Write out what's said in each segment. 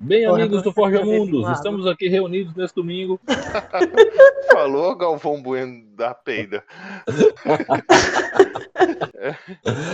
Bem, amigos do Forja Mundos, estamos aqui reunidos nesse domingo. Falou Galvão Bueno da peida.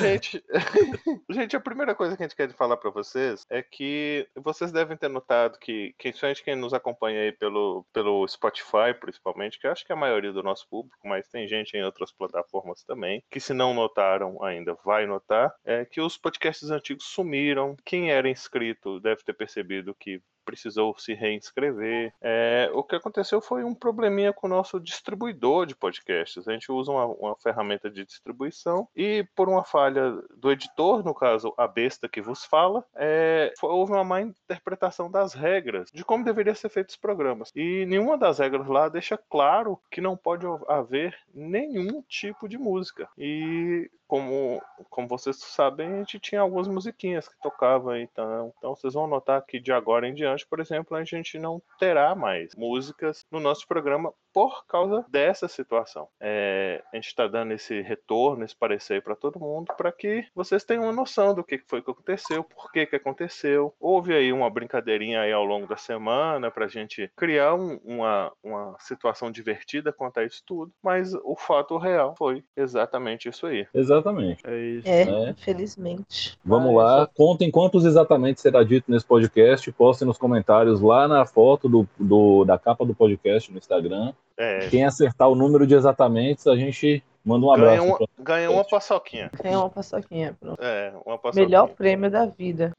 gente, gente, a primeira coisa que a gente quer falar para vocês é que vocês devem ter notado que, principalmente quem nos acompanha aí pelo, pelo Spotify, principalmente, que eu acho que é a maioria do nosso público, mas tem gente em outras plataformas também, que se não notaram ainda vai notar, é que os podcasts antigos sumiram. Quem era inscrito deve ter percebido que precisou se reinscrever. É, o que aconteceu foi um probleminha com o nosso distribuidor de podcasts. A gente usa uma, uma, ferramenta de distribuição e, por uma falha do editor, no caso a besta que vos fala, é, foi, houve uma má interpretação das regras de como deveria ser feitos os programas. E nenhuma das regras lá deixa claro que não pode haver nenhum tipo de música. E como, como vocês sabem, a gente tinha algumas musiquinhas que tocavam então. Então vocês vão notar que de agora em diante, por exemplo, a gente não terá mais músicas no nosso programa por causa dessa situação. É, a gente está dando esse retorno, esse parecer para todo mundo, para que vocês tenham uma noção do que foi que aconteceu, por que, que aconteceu. Houve aí uma brincadeirinha aí ao longo da semana para a gente criar um, uma, uma situação divertida quanto a isso tudo, mas o fato real foi exatamente isso aí. Exatamente. É isso. É, é. infelizmente. Vamos ah, lá, contem quantos exatamente será dito nesse podcast, postem nos comentários lá na foto do, do da capa do podcast no Instagram. É. Quem acertar o número de exatamente, a gente manda um abraço. Ganha uma, ganha uma paçoquinha. Ganha uma paçoquinha. Pronto. É, uma paçoquinha. Melhor prêmio da vida.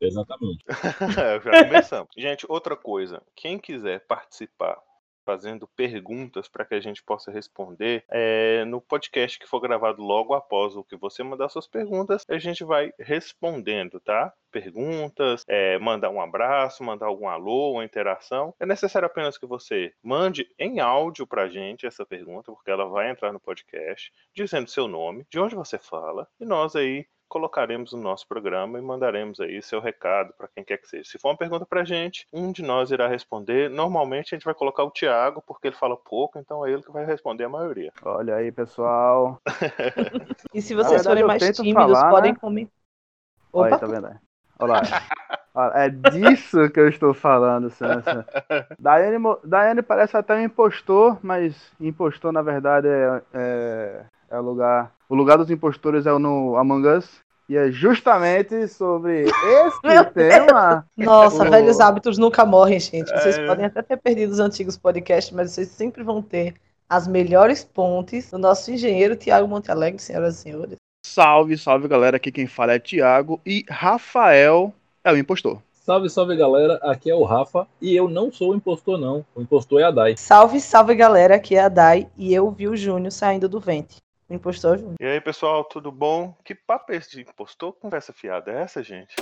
Exatamente. Já começamos. gente, outra coisa. Quem quiser participar fazendo perguntas para que a gente possa responder. É, no podcast que for gravado logo após o que você mandar suas perguntas, a gente vai respondendo, tá? Perguntas, é, mandar um abraço, mandar algum alô, uma interação. É necessário apenas que você mande em áudio para a gente essa pergunta, porque ela vai entrar no podcast, dizendo seu nome, de onde você fala, e nós aí colocaremos no nosso programa e mandaremos aí seu recado para quem quer que seja. Se for uma pergunta para a gente, um de nós irá responder. Normalmente a gente vai colocar o Tiago, porque ele fala pouco, então é ele que vai responder a maioria. Olha aí, pessoal. e se vocês verdade, forem mais tímidos, falar, podem né? comentar. Olha aí, tá vendo? Olha lá. É disso que eu estou falando, Sansa. Daiane, Daiane parece até um impostor, mas impostor na verdade é, é, é o lugar. O lugar dos impostores é no Among Us. E é justamente sobre esse tema. Nossa, o... velhos hábitos nunca morrem, gente. Vocês é... podem até ter perdido os antigos podcasts, mas vocês sempre vão ter as melhores pontes do nosso engenheiro Tiago Montalegre, senhoras e senhores. Salve, salve galera. Aqui quem fala é Tiago e Rafael é o impostor. Salve, salve galera, aqui é o Rafa e eu não sou o impostor, não. O impostor é a Dai. Salve, salve galera, aqui é a Dai e eu vi o Júnior saindo do vente. Impostor Júnior. E aí, pessoal, tudo bom? Que papo é esse de impostor? Conversa fiada é essa, gente?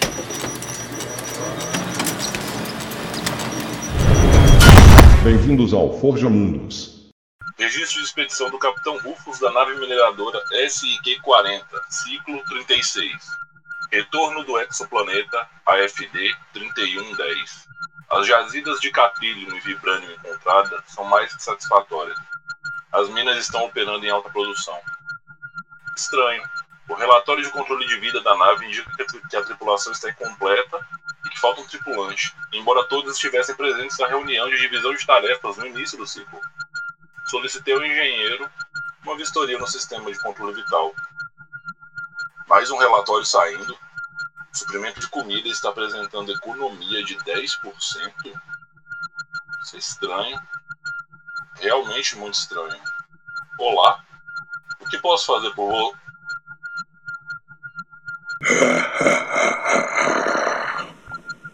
Bem-vindos ao Forja Mundos. Registro de expedição do Capitão Rufus da nave mineradora SIQ-40, ciclo 36. Retorno do exoplaneta AFD 3110. As jazidas de capílio e vibrânio encontradas são mais que satisfatórias. As minas estão operando em alta produção. Estranho. O relatório de controle de vida da nave indica que a tripulação está incompleta e que falta um tripulante, embora todos estivessem presentes na reunião de divisão de tarefas no início do ciclo. Solicitei ao engenheiro uma vistoria no sistema de controle vital. Mais um relatório saindo. O suprimento de comida está apresentando economia de 10%. Isso é estranho. Realmente muito estranho. Olá. O que posso fazer por você?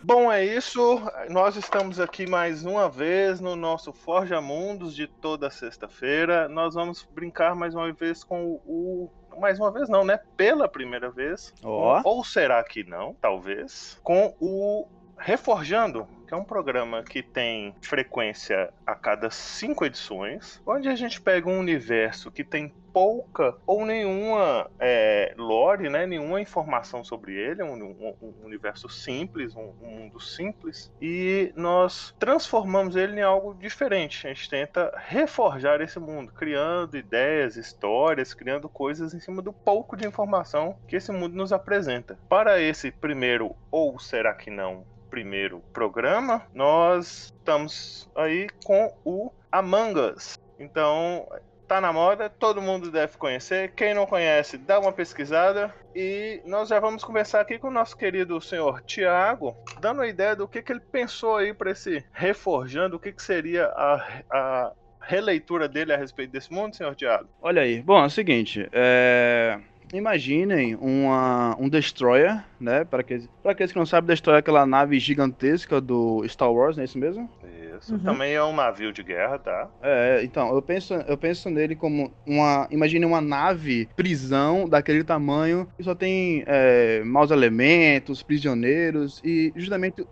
Bom, é isso. Nós estamos aqui mais uma vez no nosso Forja Mundos de toda sexta-feira. Nós vamos brincar mais uma vez com o, mais uma vez não, né? Pela primeira vez. Oh. ou será que não? Talvez. Com o Reforjando, que é um programa que tem frequência a cada cinco edições, onde a gente pega um universo que tem pouca ou nenhuma é, lore, né, nenhuma informação sobre ele, um, um, um universo simples, um, um, mundo simples, e nós transformamos ele em algo diferente. A gente tenta reforjar esse mundo, criando ideias, histórias, criando coisas em cima do pouco de informação que esse mundo nos apresenta. Para esse primeiro ou será que não primeiro programa, nós estamos aí com o Among Us. Então, tá na moda, todo mundo deve conhecer. Quem não conhece, dá uma pesquisada. E nós já vamos começar aqui com o nosso querido senhor Tiago, dando uma ideia do que, que ele pensou aí para esse reforjando, o que, que seria a, a releitura dele a respeito desse mundo, senhor Tiago. Olha aí, bom, é o seguinte, é... Imaginem uma, um Destroyer, né? Para aqueles, para aqueles que não sabem, Destroyer é aquela nave gigantesca do Star Wars, não é isso mesmo? Isso. Uhum. Também é um navio de guerra, tá? É, então, eu penso, eu penso nele como uma. Imagine uma nave prisão daquele tamanho que só tem é, maus elementos, prisioneiros, e justamente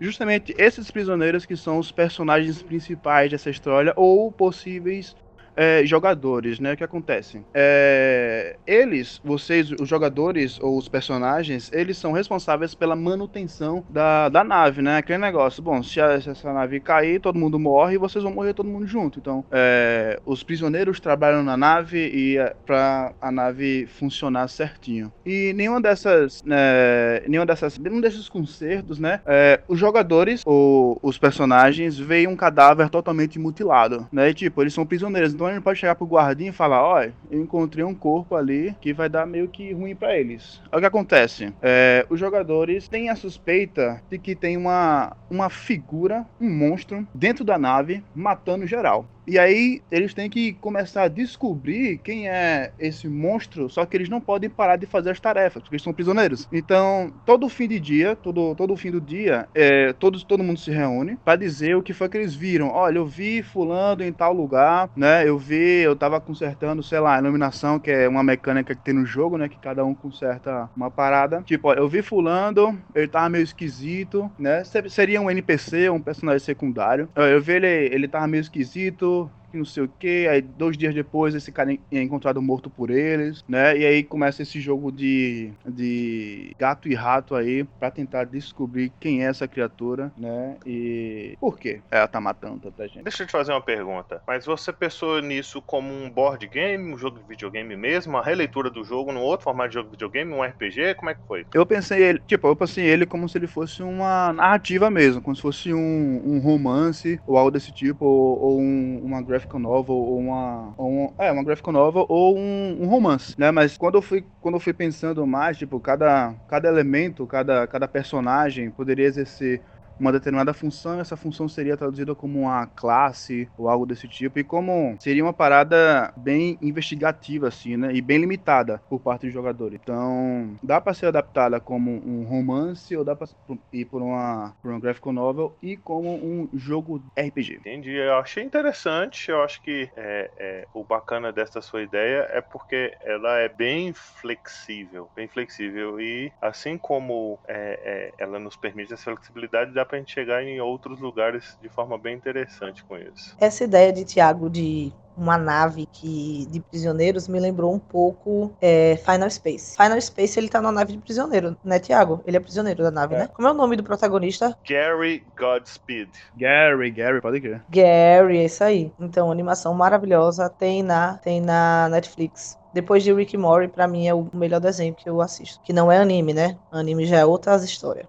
justamente esses prisioneiros que são os personagens principais dessa história ou possíveis é, jogadores, né? O que acontece? É, eles, vocês, os jogadores ou os personagens, eles são responsáveis pela manutenção da, da nave, né? Aquele negócio. Bom, se, a, se essa nave cair, todo mundo morre e vocês vão morrer todo mundo junto. Então, é, os prisioneiros trabalham na nave e é, para a nave funcionar certinho. E nenhuma dessas, né, nenhuma dessas, nenhum desses concertos, né? É, os jogadores ou os personagens veem um cadáver totalmente mutilado, né? E, tipo, eles são prisioneiros. Então, Antônio pode chegar pro guardinha e falar: Olha, eu encontrei um corpo ali que vai dar meio que ruim para eles. O que acontece? É, os jogadores têm a suspeita de que tem uma, uma figura, um monstro, dentro da nave, matando geral. E aí eles têm que começar a descobrir quem é esse monstro, só que eles não podem parar de fazer as tarefas, porque eles são prisioneiros. Então, todo fim de dia, todo, todo fim do dia, é, todos, todo mundo se reúne para dizer o que foi que eles viram. Olha, eu vi fulano em tal lugar, né? Eu vi, eu tava consertando, sei lá, a iluminação, que é uma mecânica que tem no jogo, né? Que cada um conserta uma parada. Tipo, ó, eu vi fulano, ele tava meio esquisito, né? Seria um NPC, um personagem secundário. Eu vi ele, ele tava meio esquisito, que não sei o que. Aí, dois dias depois, esse cara é encontrado morto por eles, né? E aí começa esse jogo de, de gato e rato aí para tentar descobrir quem é essa criatura, né? E por que ela tá matando tanta gente. Deixa eu te fazer uma pergunta. Mas você pensou nisso como um board game, um jogo de videogame mesmo, uma releitura do jogo num outro formato de jogo de videogame, um RPG? Como é que foi? Eu pensei ele, tipo, eu pensei ele como se ele fosse uma narrativa mesmo, como se fosse um, um romance ou algo desse tipo, ou, ou um, uma graphic graphic novel ou uma, ou um, é, uma graphic novel ou um, um, romance, né? Mas quando eu fui quando eu fui pensando mais, tipo, cada cada elemento, cada cada personagem poderia exercer uma determinada função, essa função seria traduzida como uma classe ou algo desse tipo, e como seria uma parada bem investigativa, assim, né? E bem limitada por parte do jogador. Então, dá para ser adaptada como um romance, ou dá para ir por uma, por uma graphic novel e como um jogo RPG. Entendi, eu achei interessante, eu acho que é, é, o bacana dessa sua ideia é porque ela é bem flexível, bem flexível, e assim como é, é ela nos permite essa flexibilidade, dá pra gente chegar em outros lugares de forma bem interessante com isso. Essa ideia de Tiago de uma nave que de prisioneiros me lembrou um pouco é, Final Space. Final Space ele tá na nave de prisioneiro, né, Tiago? Ele é prisioneiro da nave, é. né? Como é o nome do protagonista? Gary Godspeed. Gary, Gary, pode crer. Gary, é isso aí. Então, animação maravilhosa, tem na, tem na Netflix. Depois de Rick Mori, para mim é o melhor desenho que eu assisto. Que não é anime, né? Anime já é outras histórias.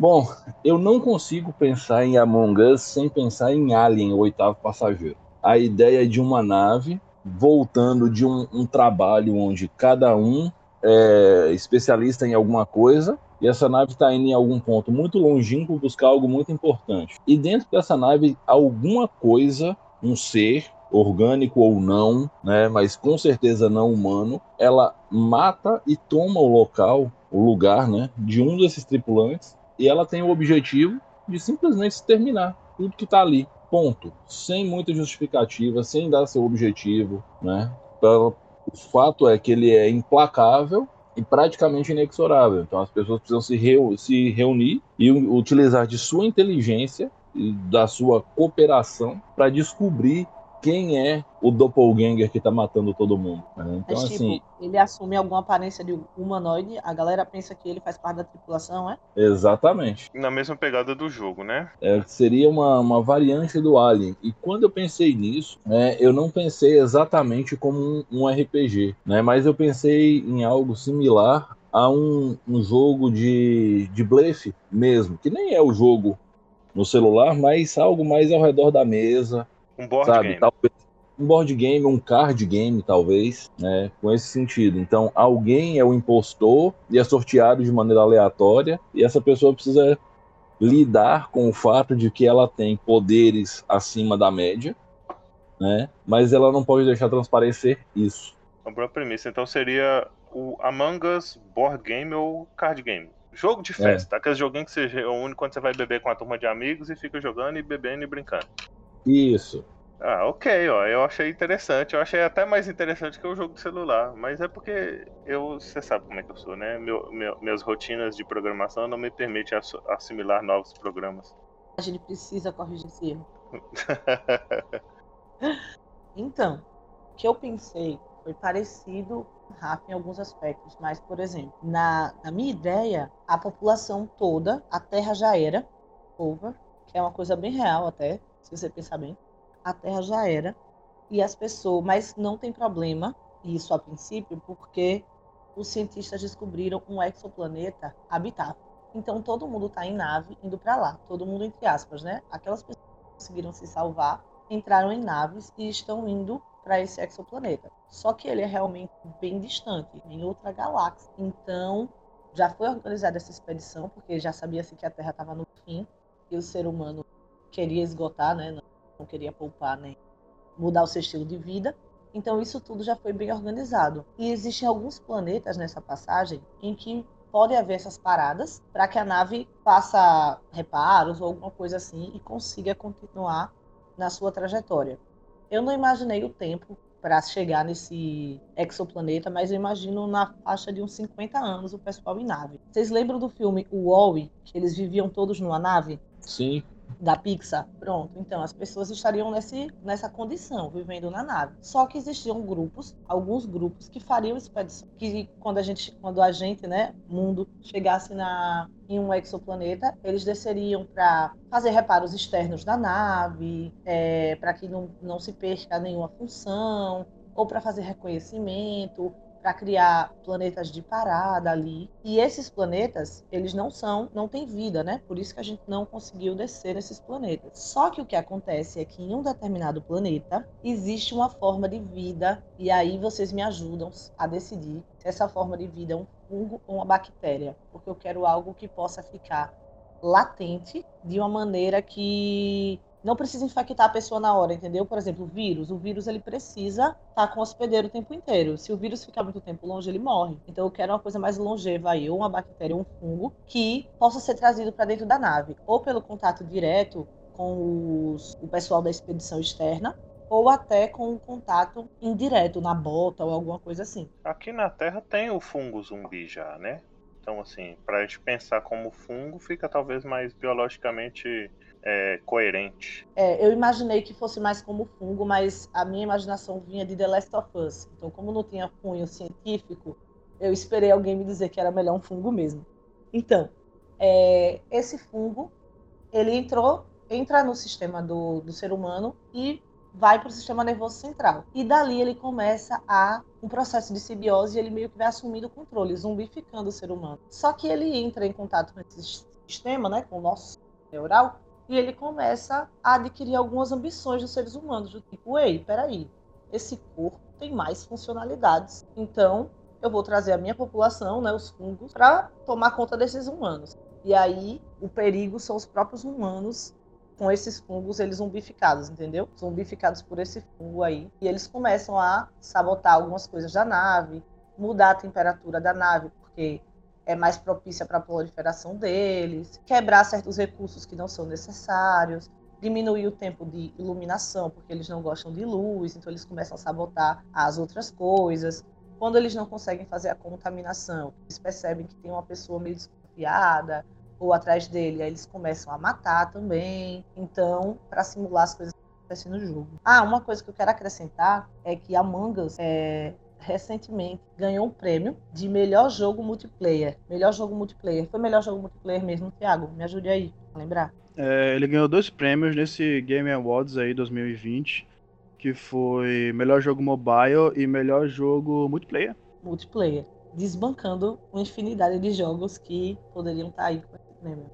Bom, eu não consigo pensar em Among Us sem pensar em Alien, o oitavo passageiro. A ideia de uma nave voltando de um, um trabalho onde cada um é especialista em alguma coisa e essa nave está indo em algum ponto muito longínquo buscar algo muito importante. E dentro dessa nave, alguma coisa, um ser, orgânico ou não, né, mas com certeza não humano, ela mata e toma o local, o lugar né, de um desses tripulantes e ela tem o objetivo de simplesmente exterminar tudo que está ali. Ponto. Sem muita justificativa, sem dar seu objetivo, né? Então, o fato é que ele é implacável e praticamente inexorável. Então as pessoas precisam se, reu se reunir e utilizar de sua inteligência e da sua cooperação para descobrir quem é o doppelganger que tá matando todo mundo. Né? Então, Mas, tipo, assim. Ele assume alguma aparência de humanoide, a galera pensa que ele faz parte da tripulação, é? Exatamente. Na mesma pegada do jogo, né? É, seria uma, uma variante do Alien. E quando eu pensei nisso, né, eu não pensei exatamente como um, um RPG, né? Mas eu pensei em algo similar a um, um jogo de, de blefe mesmo, que nem é o jogo no celular, mas algo mais ao redor da mesa. Um board sabe? game. Talvez, um board game, um card game, talvez, né? Com esse sentido. Então, alguém é o impostor e é sorteado de maneira aleatória, e essa pessoa precisa lidar com o fato de que ela tem poderes acima da média, né? Mas ela não pode deixar transparecer isso. Uma boa premissa. Então seria o Among Us board game ou card game. Jogo de festa, é. aquele joguinho que você reúne quando você vai beber com a turma de amigos e fica jogando e bebendo e brincando. Isso. Ah, ok, ó. Eu achei interessante. Eu achei até mais interessante que o jogo de celular. Mas é porque eu. Você sabe como é que eu sou, né? Meu, meu, minhas rotinas de programação não me permitem assimilar novos programas. A gente precisa corrigir esse erro. então, o que eu pensei foi parecido Rafa em alguns aspectos, mas, por exemplo, na, na minha ideia, a população toda, a Terra já era over, que é uma coisa bem real até, se você pensar bem. A Terra já era, e as pessoas, mas não tem problema, isso a princípio, porque os cientistas descobriram um exoplaneta habitável. Então todo mundo está em nave indo para lá, todo mundo entre aspas, né? Aquelas pessoas que conseguiram se salvar entraram em naves e estão indo para esse exoplaneta. Só que ele é realmente bem distante, em outra galáxia. Então, já foi organizada essa expedição, porque já sabia-se que a Terra estava no fim e o ser humano queria esgotar, né? não queria poupar nem mudar o seu estilo de vida. Então, isso tudo já foi bem organizado. E existem alguns planetas nessa passagem em que pode haver essas paradas para que a nave faça reparos ou alguma coisa assim e consiga continuar na sua trajetória. Eu não imaginei o tempo para chegar nesse exoplaneta, mas eu imagino na faixa de uns 50 anos o pessoal em nave. Vocês lembram do filme O Wall-E, que eles viviam todos numa nave? Sim da Pixar. Pronto, então as pessoas estariam nesse, nessa condição, vivendo na nave. Só que existiam grupos, alguns grupos que fariam expedição, que quando a gente, quando a gente, né, mundo chegasse na em um exoplaneta, eles desceriam para fazer reparos externos da nave, é, para que não, não se perca nenhuma função, ou para fazer reconhecimento, para criar planetas de parada ali. E esses planetas, eles não são, não têm vida, né? Por isso que a gente não conseguiu descer nesses planetas. Só que o que acontece é que em um determinado planeta existe uma forma de vida e aí vocês me ajudam a decidir se essa forma de vida é um fungo ou uma bactéria, porque eu quero algo que possa ficar latente de uma maneira que não precisa infectar a pessoa na hora, entendeu? Por exemplo, o vírus. O vírus ele precisa estar tá com o hospedeiro o tempo inteiro. Se o vírus ficar muito tempo longe, ele morre. Então eu quero uma coisa mais longeva aí, ou uma bactéria ou um fungo, que possa ser trazido para dentro da nave, ou pelo contato direto com os, o pessoal da expedição externa, ou até com um contato indireto na bota ou alguma coisa assim. Aqui na Terra tem o fungo zumbi já, né? Então, assim, para a gente pensar como fungo, fica talvez mais biologicamente é, coerente. É, eu imaginei que fosse mais como fungo, mas a minha imaginação vinha de The Last of Us. Então, como não tinha cunho científico, eu esperei alguém me dizer que era melhor um fungo mesmo. Então, é, esse fungo, ele entrou, entra no sistema do, do ser humano e vai para o sistema nervoso central. E dali ele começa a um processo de simbiose e ele meio que vai assumindo o controle, zumbificando o ser humano. Só que ele entra em contato com esse sistema, né, com o nosso neural, e ele começa a adquirir algumas ambições dos seres humanos, do tipo, ei, peraí, esse corpo tem mais funcionalidades, então eu vou trazer a minha população, né, os fungos, para tomar conta desses humanos. E aí o perigo são os próprios humanos com esses fungos eles zumbificados, entendeu? Zumbificados por esse fungo aí. E eles começam a sabotar algumas coisas da nave, mudar a temperatura da nave, porque é mais propícia para a proliferação deles, quebrar certos recursos que não são necessários, diminuir o tempo de iluminação, porque eles não gostam de luz, então eles começam a sabotar as outras coisas. Quando eles não conseguem fazer a contaminação, eles percebem que tem uma pessoa meio desconfiada ou atrás dele, aí eles começam a matar também. Então, para simular as coisas que acontecem no jogo. Ah, uma coisa que eu quero acrescentar é que Among Us é, recentemente ganhou um prêmio de melhor jogo multiplayer. Melhor jogo multiplayer. Foi melhor jogo multiplayer mesmo, Thiago? Me ajude aí a lembrar. É, ele ganhou dois prêmios nesse Game Awards aí 2020, que foi melhor jogo mobile e melhor jogo multiplayer. Multiplayer. desbancando uma infinidade de jogos que poderiam estar tá aí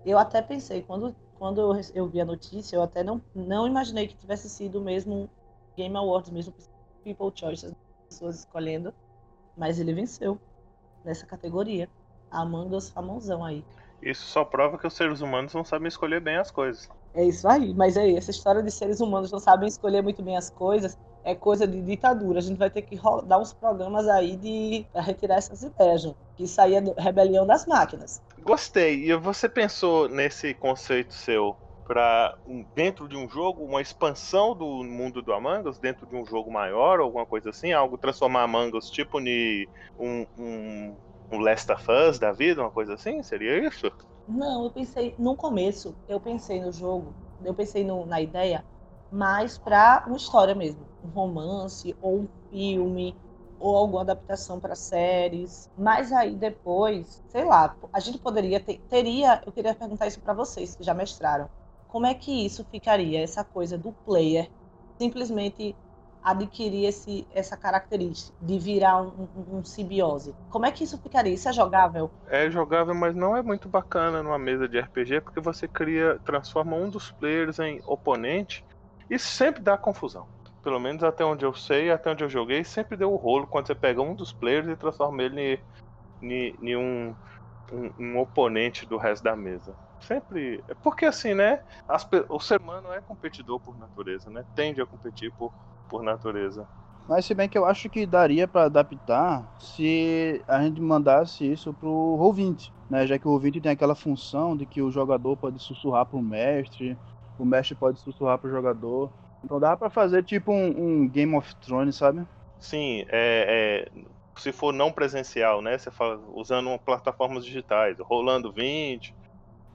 Eu até pensei, quando, quando eu, vi a notícia, eu até não, não imaginei que tivesse sido mesmo Game Awards, mesmo People Choice, as pessoas escolhendo, mas ele venceu nessa categoria. Among Us famosão aí. Isso só prova que os seres humanos não sabem escolher bem as coisas. É isso aí, mas aí, essa história de seres humanos não sabem escolher muito bem as coisas é coisa de ditadura. A gente vai ter que dar uns programas aí de pra retirar essas ideias. Que isso aí é rebelião das máquinas. Gostei. E você pensou nesse conceito seu para dentro de um jogo, uma expansão do mundo do Among Us, dentro de um jogo maior, alguma coisa assim, algo transformar Among Us tipo em um, um, um Last of Us da vida, uma coisa assim? Seria isso? Não, eu pensei, no começo, eu pensei no jogo, eu pensei no, na ideia, mais para uma história mesmo, um romance ou um filme ou alguma adaptação para séries. Mas aí depois, sei lá, a gente poderia ter, teria, eu queria perguntar isso para vocês que já mestraram. Como é que isso ficaria, essa coisa do player simplesmente adquirir esse, essa característica de virar um, um, um, simbiose. Como é que isso ficaria? Isso é jogável? É jogável, mas não é muito bacana numa mesa de RPG, porque você cria, transforma um dos players em oponente e sempre dá confusão. Pelo menos até onde eu sei, até onde eu joguei, sempre deu o rolo quando você pega um dos players e transforma ele em, um, um, um oponente do resto da mesa sempre. Porque assim, né? As, o ser humano é competidor por natureza, né? Tende a competir por, por natureza. Mas se bem que eu acho que daria para adaptar se a gente mandasse isso pro ouvinte, né? Já que o ouvinte tem aquela função de que o jogador pode sussurrar pro mestre, o mestre pode sussurrar pro jogador. Então dá para fazer tipo um, um, Game of Thrones, sabe? Sim, é, é, se for não presencial, né? Você fala usando plataformas digitais, rolando 20,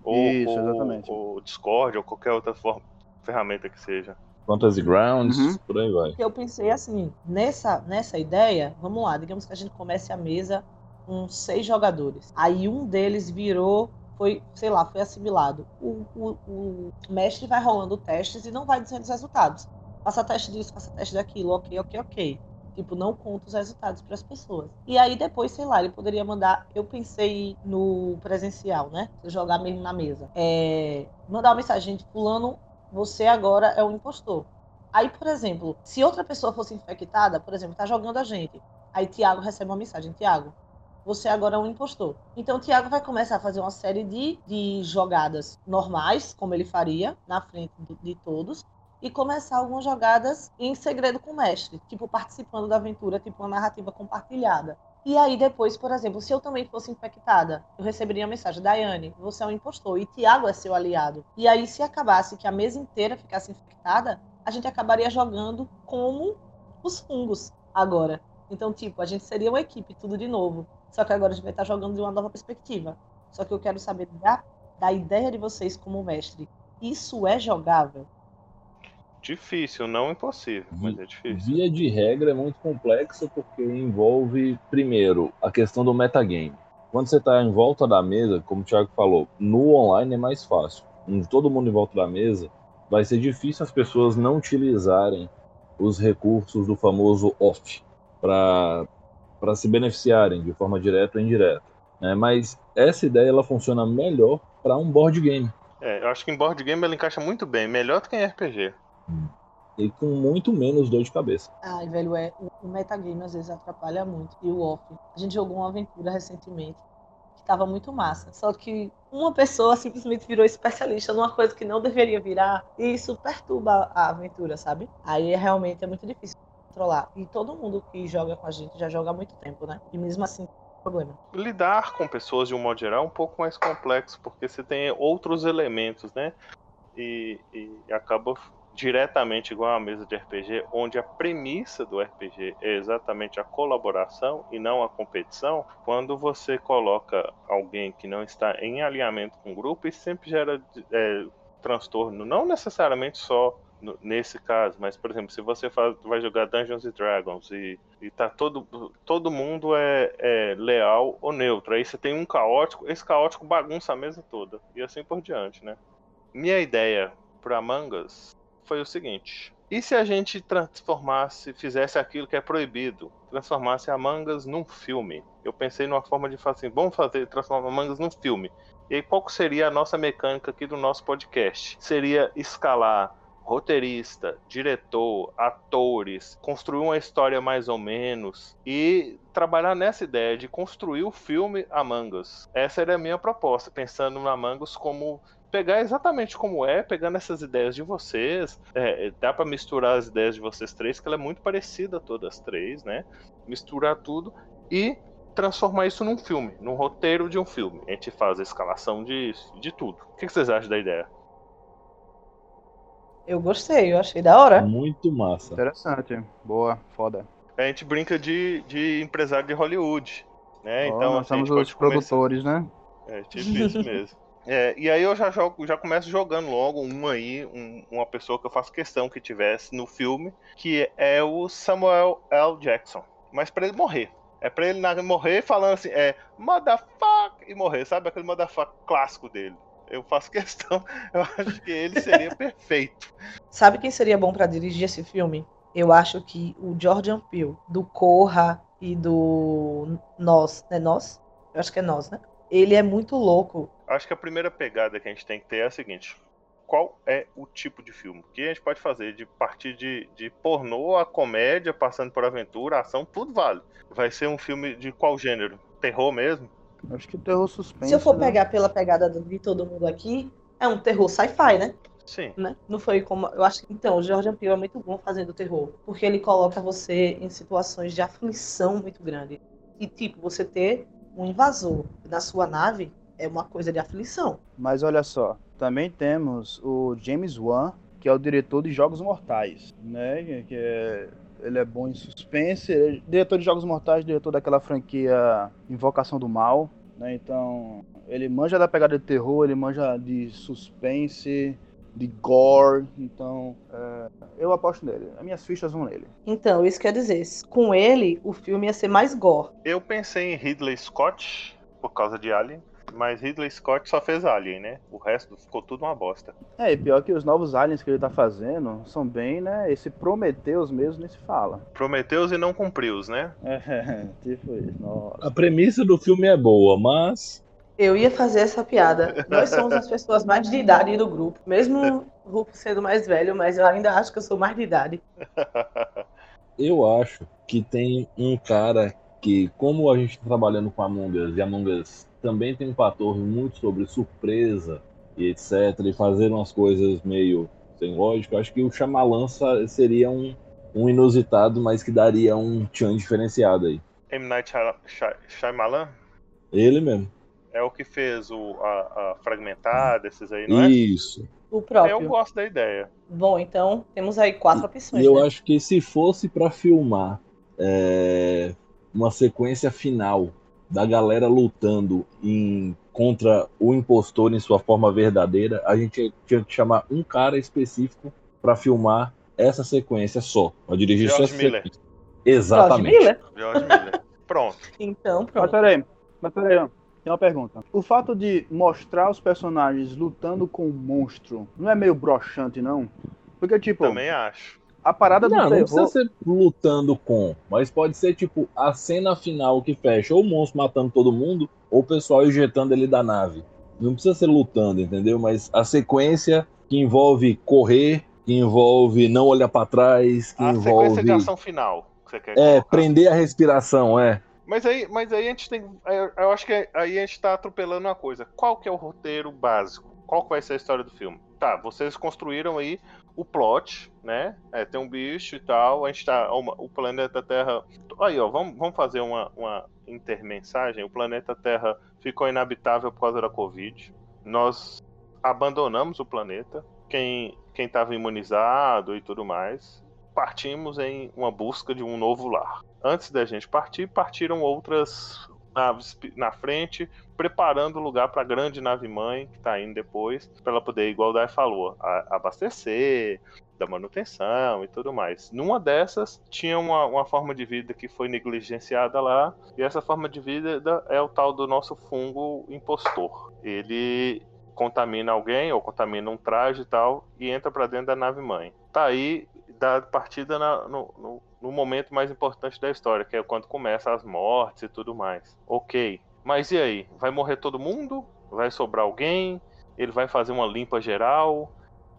ou, Isso, exatamente. ou, ou Discord, ou qualquer outra forma, ferramenta que seja. Fantasy Grounds, uhum. por aí vai. Eu pensei assim, nessa, nessa ideia, vamos lá, digamos que a gente comece a mesa com seis jogadores. Aí um deles virou, foi, sei lá, foi assimilado. O, o, o mestre vai rolando testes e não vai dizendo os resultados. Passa teste disso, passa teste daquilo, ok, ok, ok. Tipo, não conta os resultados para as pessoas. E aí depois, sei lá, ele poderia mandar. Eu pensei no presencial, né? Jogar mesmo na mesa. É, mandar uma mensagem de fulano você agora é o impostor. Aí, por exemplo, se outra pessoa fosse infectada, por exemplo, tá jogando a gente, aí Tiago recebe uma mensagem, Tiago, você agora é um impostor. Então, o Tiago vai começar a fazer uma série de, de jogadas normais, como ele faria, na frente de, de todos, e começar algumas jogadas em segredo com o mestre, tipo participando da aventura, tipo uma narrativa compartilhada. E aí depois, por exemplo, se eu também fosse infectada, eu receberia a mensagem, Daiane, você é um impostor e Tiago é seu aliado. E aí se acabasse que a mesa inteira ficasse infectada, a gente acabaria jogando como os fungos agora. Então, tipo, a gente seria uma equipe, tudo de novo. Só que agora a gente vai estar jogando de uma nova perspectiva. Só que eu quero saber da, da ideia de vocês como mestre. Isso é jogável? Difícil, não impossível, mas é difícil. Via de regra é muito complexo porque envolve, primeiro, a questão do metagame. Quando você está em volta da mesa, como o Thiago falou, no online é mais fácil. Todo mundo em volta da mesa, vai ser difícil as pessoas não utilizarem os recursos do famoso off para se beneficiarem de forma direta ou indireta. Né? Mas essa ideia ela funciona melhor para um board game. É, eu acho que em board game ela encaixa muito bem, melhor do que em RPG. E com muito menos dor de cabeça. Ai, velho, é, o metagame às vezes atrapalha muito. E o off. A gente jogou uma aventura recentemente que tava muito massa. Só que uma pessoa simplesmente virou especialista numa coisa que não deveria virar. E isso perturba a aventura, sabe? Aí realmente é muito difícil controlar. E todo mundo que joga com a gente já joga há muito tempo, né? E mesmo assim problema. Lidar com pessoas de um modo geral é um pouco mais complexo, porque você tem outros elementos, né? E, e acaba diretamente igual a mesa de RPG, onde a premissa do RPG é exatamente a colaboração e não a competição, quando você coloca alguém que não está em alinhamento com o grupo, isso sempre gera é, transtorno, não necessariamente só nesse caso, mas por exemplo, se você faz, vai jogar Dungeons and Dragons e, e tá todo, todo mundo é, é, leal ou neutro, aí você tem um caótico, esse caótico bagunça a mesa toda, e assim por diante, né? Minha ideia para Mangas foi o seguinte: E se a gente transformasse, fizesse aquilo que é proibido, transformasse a Mangas num filme? Eu pensei numa forma de fazer assim, vamos fazer transformar a Mangas num filme. E aí qual seria a nossa mecânica aqui do nosso podcast? Seria escalar roteirista, diretor, atores, construir uma história mais ou menos e trabalhar nessa ideia de construir o filme Among Us. Essa era a minha proposta, pensando no Among Us como pegar exatamente como é, pegando essas ideias de vocês, é, dá para misturar as ideias de vocês três, que ela é muito parecida todas as três, né? Misturar tudo e transformar isso num filme, num roteiro de um filme. A gente faz a escalação de, de tudo. O que vocês acham da ideia? Eu gostei, eu achei da hora. Muito massa. Interessante. Boa, foda. A gente brinca de, de empresário de Hollywood. Né? Oh, então, nós somos os produtores, começar... né? É, tipo isso mesmo. É, e aí eu já jogo, já começo jogando logo um aí, um, uma pessoa que eu faço questão que tivesse no filme, que é o Samuel L. Jackson. Mas para ele morrer. É pra ele morrer falando assim, é motherfuck e morrer, sabe? Aquele motherfuck clássico dele eu faço questão. Eu acho que ele seria perfeito. Sabe quem seria bom para dirigir esse filme? Eu acho que o Jordan Peele, do Corra e do Nós, né? Nós? Eu acho que é Nós, né? Ele é muito louco. Acho que a primeira pegada que a gente tem que ter é a seguinte: qual é o tipo de filme? Que a gente pode fazer de partir de, de pornô a comédia, passando por aventura, ação, tudo vale. Vai ser um filme de qual gênero? Terror mesmo? Acho que terror suspense. Se eu for né? pegar pela pegada de todo mundo aqui, é um terror sci-fi, né? Sim. Né? Não foi como. Eu acho que. Então, o Jordan Peele é muito bom fazendo terror. Porque ele coloca você em situações de aflição muito grande. E, tipo, você ter um invasor na sua nave é uma coisa de aflição. Mas olha só, também temos o James Wan, que é o diretor de Jogos Mortais, né? Que é, ele é bom em suspense, ele é diretor de Jogos Mortais, diretor daquela franquia Invocação do Mal, né? Então, ele manja da pegada de terror, ele manja de suspense, de gore, então é, eu aposto nele. As minhas fichas vão nele. Então, isso quer dizer, com ele, o filme ia ser mais gore. Eu pensei em Ridley Scott, por causa de Alien, mas Ridley Scott só fez Alien, né? O resto ficou tudo uma bosta. É, e pior que os novos Aliens que ele tá fazendo são bem, né? Esse Prometheus mesmo nem se fala. Prometheus e não cumpriu, né? É, tipo isso, nossa. A premissa do filme é boa, mas. Eu ia fazer essa piada. Nós somos as pessoas mais de idade do grupo. Mesmo o Rufo sendo mais velho, mas eu ainda acho que eu sou mais de idade. Eu acho que tem um cara que, como a gente tá trabalhando com Among Us, e Among Us também tem um fator muito sobre surpresa e etc. E fazer umas coisas meio sem lógica. Acho que o Shyamalan seria um, um inusitado, mas que daria um tchan diferenciado aí. M. Night Shyamalan? Ele mesmo. É o que fez o, a, a Fragmentada, esses aí, não é? Isso. O próprio. Eu gosto da ideia. Bom, então temos aí quatro opções. E eu né? acho que se fosse para filmar é, uma sequência final da galera lutando em, contra o impostor em sua forma verdadeira, a gente tinha que chamar um cara específico para filmar essa sequência só, para dirigir George só essa Miller. sequência. Exatamente. George Miller? George Miller. Pronto. Então, Mas pronto. peraí, mas peraí, ó. tem uma pergunta. O fato de mostrar os personagens lutando com o monstro não é meio broxante, não? Porque, tipo, Também acho. A parada do Não, não terror... precisa ser lutando com, mas pode ser tipo a cena final que fecha ou o monstro matando todo mundo ou o pessoal injetando ele da nave. Não precisa ser lutando, entendeu? Mas a sequência que envolve correr, que envolve não olhar para trás, que A sequência envolve de ação final que você quer é colocar. prender a respiração, é. Mas aí, mas aí a gente tem. Eu eu acho que aí a gente tá atropelando uma coisa. Qual que é o roteiro básico? Qual que vai ser a história do filme? Tá, vocês construíram aí o plot, né? É, tem um bicho e tal. A gente tá. uma- O planeta Terra. Aí, ó, vamos, vamos fazer uma, uma intermensagem. O planeta Terra ficou inabitável por causa da Covid. Nós abandonamos o planeta. Quem quem estava imunizado e tudo mais. Partimos em uma busca de um novo lar. Antes da gente partir, partiram outras naves na frente, preparando o lugar para a grande nave mãe que está indo depois, para ela poder, igual o Dai falou, abastecer, da manutenção e tudo mais. Numa dessas, tinha uma, uma forma de vida que foi negligenciada lá, e essa forma de vida da- é o tal do nosso fungo impostor. Ele contamina alguém ou contamina um traje e tal e entra para dentro da nave mãe. Tá aí dar partida na, no, no, no, momento mais importante da história, que é quando começa as mortes e tudo mais. Ok. Mas e aí? Vai morrer todo mundo? Vai sobrar alguém? Ele vai fazer uma limpa geral?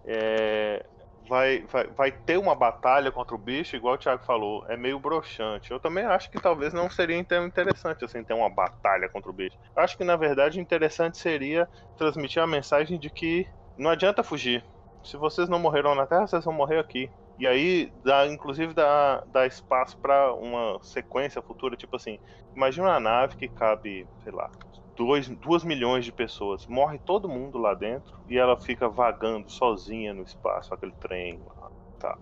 É, vai, vai, vai ter uma batalha contra o bicho, igual o Thiago falou, é meio broxante. Eu também acho que talvez não seria tão interessante assim ter uma batalha contra o bicho. Acho que na verdade interessante seria transmitir a mensagem de que não adianta fugir. Se vocês não morreram na Terra, vocês vão morrer aqui. E aí, dá, inclusive, dá, dá espaço para uma sequência futura, tipo assim, imagina uma nave que cabe, sei lá, 2 milhões de pessoas. Morre todo mundo lá dentro e ela fica vagando sozinha no espaço, aquele trem lá, tá,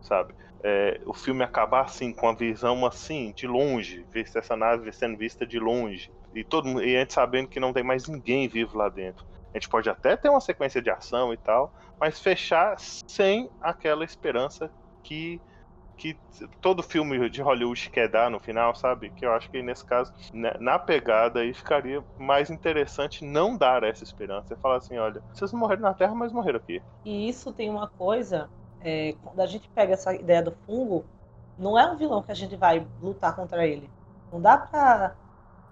sabe? É, o filme acabar assim, com a visão assim, de longe, ver essa nave sendo vista de longe. E, todo, e a gente sabendo que não tem mais ninguém vivo lá dentro. A gente pode até ter uma sequência de ação e tal, mas fechar sem aquela esperança que que todo filme de Hollywood quer dar no final, sabe? Que eu acho que nesse caso, né, na pegada aí, ficaria mais interessante não dar essa esperança. E falar assim, olha, vocês não morreram na Terra, mas morreram aqui. E isso tem uma coisa, é, quando a gente pega essa ideia do fungo, não é um vilão que a gente vai lutar contra ele. Não dá pra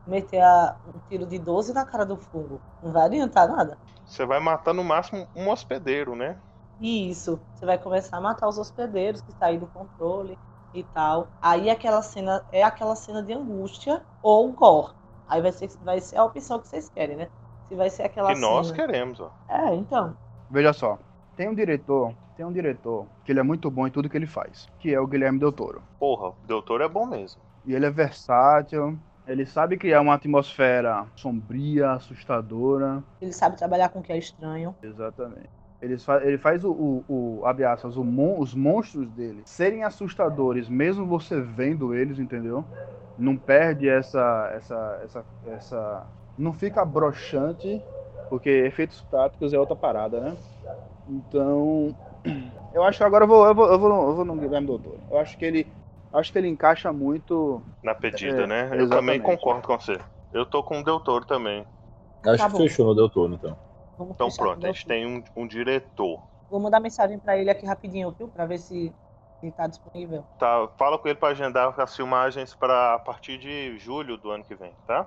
meter a, um tiro de 12 na cara do fungo. Não vai adiantar nada. Você vai matar no máximo um hospedeiro, né? Isso. Você vai começar a matar os hospedeiros que saem do controle e tal. Aí aquela cena é aquela cena de angústia ou gore. Aí vai ser, vai ser a opção que vocês querem, né? Se vai ser aquela que nós queremos, ó. É, então. Veja só. Tem um diretor, tem um diretor que ele é muito bom em tudo que ele faz, que é o Guilherme Del Toro. Porra, Del Toro é bom mesmo. E ele é versátil, ele sabe criar uma atmosfera sombria, assustadora. Ele sabe trabalhar com o que é estranho. Exatamente. Ele, fa ele faz o, o, o abre aspas, o mon os monstros dele serem assustadores, mesmo você vendo eles, entendeu? Não perde essa. essa, essa, essa não fica broxante, porque efeitos práticos é outra parada, né? Então. Eu acho que agora eu vou, eu vou, eu vou, eu vou no Guilherme Doutor. Eu acho que ele. Acho que ele encaixa muito. Na pedida, é, né? Eu exatamente. também concordo com você. Eu tô com o Del Toro também. Acho tá que fechou no Del Toro, então. Vamos então pronto, a gente tem um, um, diretor. Vou mandar mensagem para ele aqui rapidinho, viu? Para ver se ele tá disponível. Tá, fala com ele para agendar as filmagens para a partir de julho do ano que vem, tá?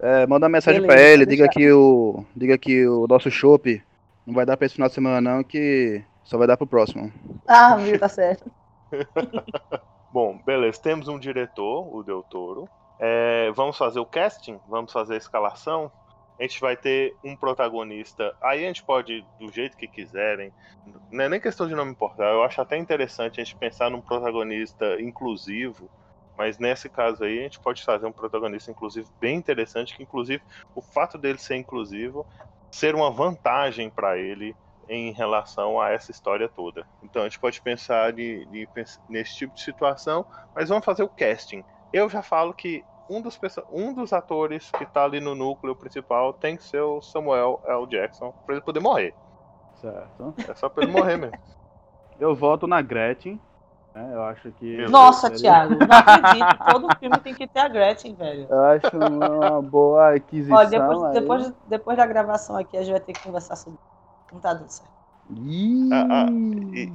É, manda mensagem para ele, diga que o diga que o nosso chopp não vai dar para esse final de semana não, que só vai dar pro próximo. Ah, viu, tá certo. Bom, beleza, temos um diretor, o Del Toro. É, vamos fazer o casting? Vamos fazer a escalação? a gente vai ter um protagonista. Aí a gente pode, do jeito que quiserem, não é nem questão de não me importar, eu acho até interessante a gente pensar num protagonista inclusivo, mas nesse caso aí a gente pode fazer um protagonista inclusivo bem interessante, que inclusive o fato dele ser inclusivo ser uma vantagem para ele em relação a essa história toda. Então a gente pode pensar de, de, nesse tipo de situação, mas vamos fazer o casting. Eu já falo que um dos, um dos atores que tá ali no núcleo principal tem que ser o Samuel L. Jackson pra ele poder morrer. Certo. É só pra ele morrer mesmo. Eu voto na Gretchen. Né? Eu acho que. Nossa, ele... Thiago, não acredito. Todo filme tem que ter a Gretchen, velho. Eu acho uma boa aquisição. Olha, depois, depois, depois da gravação aqui, a gente vai ter que conversar sobre. Não tá dando certo. Ah, ah, e,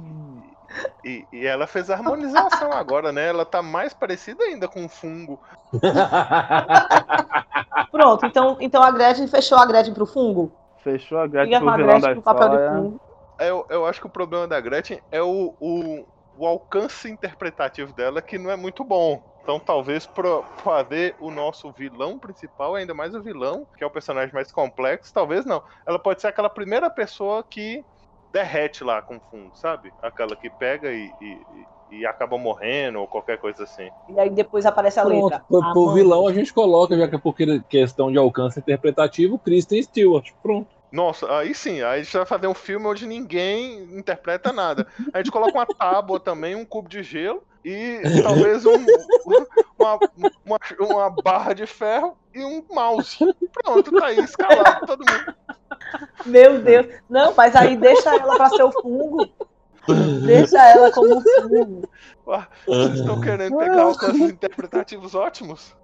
e, e, ela fez a harmonização agora, né? Ela tá mais parecida ainda com um fungo. Pronto, então, então a Gretchen fechou a Gretchen pro fungo? Fechou a Gretchen pro vilão da história. Eu, eu acho que o problema da Gretchen é o, o, o alcance interpretativo dela que não é muito bom. Então, talvez para fazer o nosso vilão principal, ainda mais o vilão, que é o personagem mais complexo, talvez não. Ela pode ser aquela primeira pessoa que derrete lá com fundo, sabe? Aquela que pega e, e, e, acaba morrendo ou qualquer coisa assim. E aí depois aparece a Pronto, letra. Pro, pro vilão a gente coloca, já que é por questão de alcance interpretativo, Kristen Stewart. Pronto. Nossa, aí sim, aí a gente vai fazer um filme onde ninguém interpreta nada. A gente coloca uma tábua também, um cubo de gelo e talvez um, uma, uma, uma, barra de ferro e um mouse. Pronto, tá aí, escalado todo mundo. Meu Deus. Não, mas aí deixa ela pra ser o fungo. Deixa ela como fungo. vocês estão querendo pegar alcances interpretativos ótimos?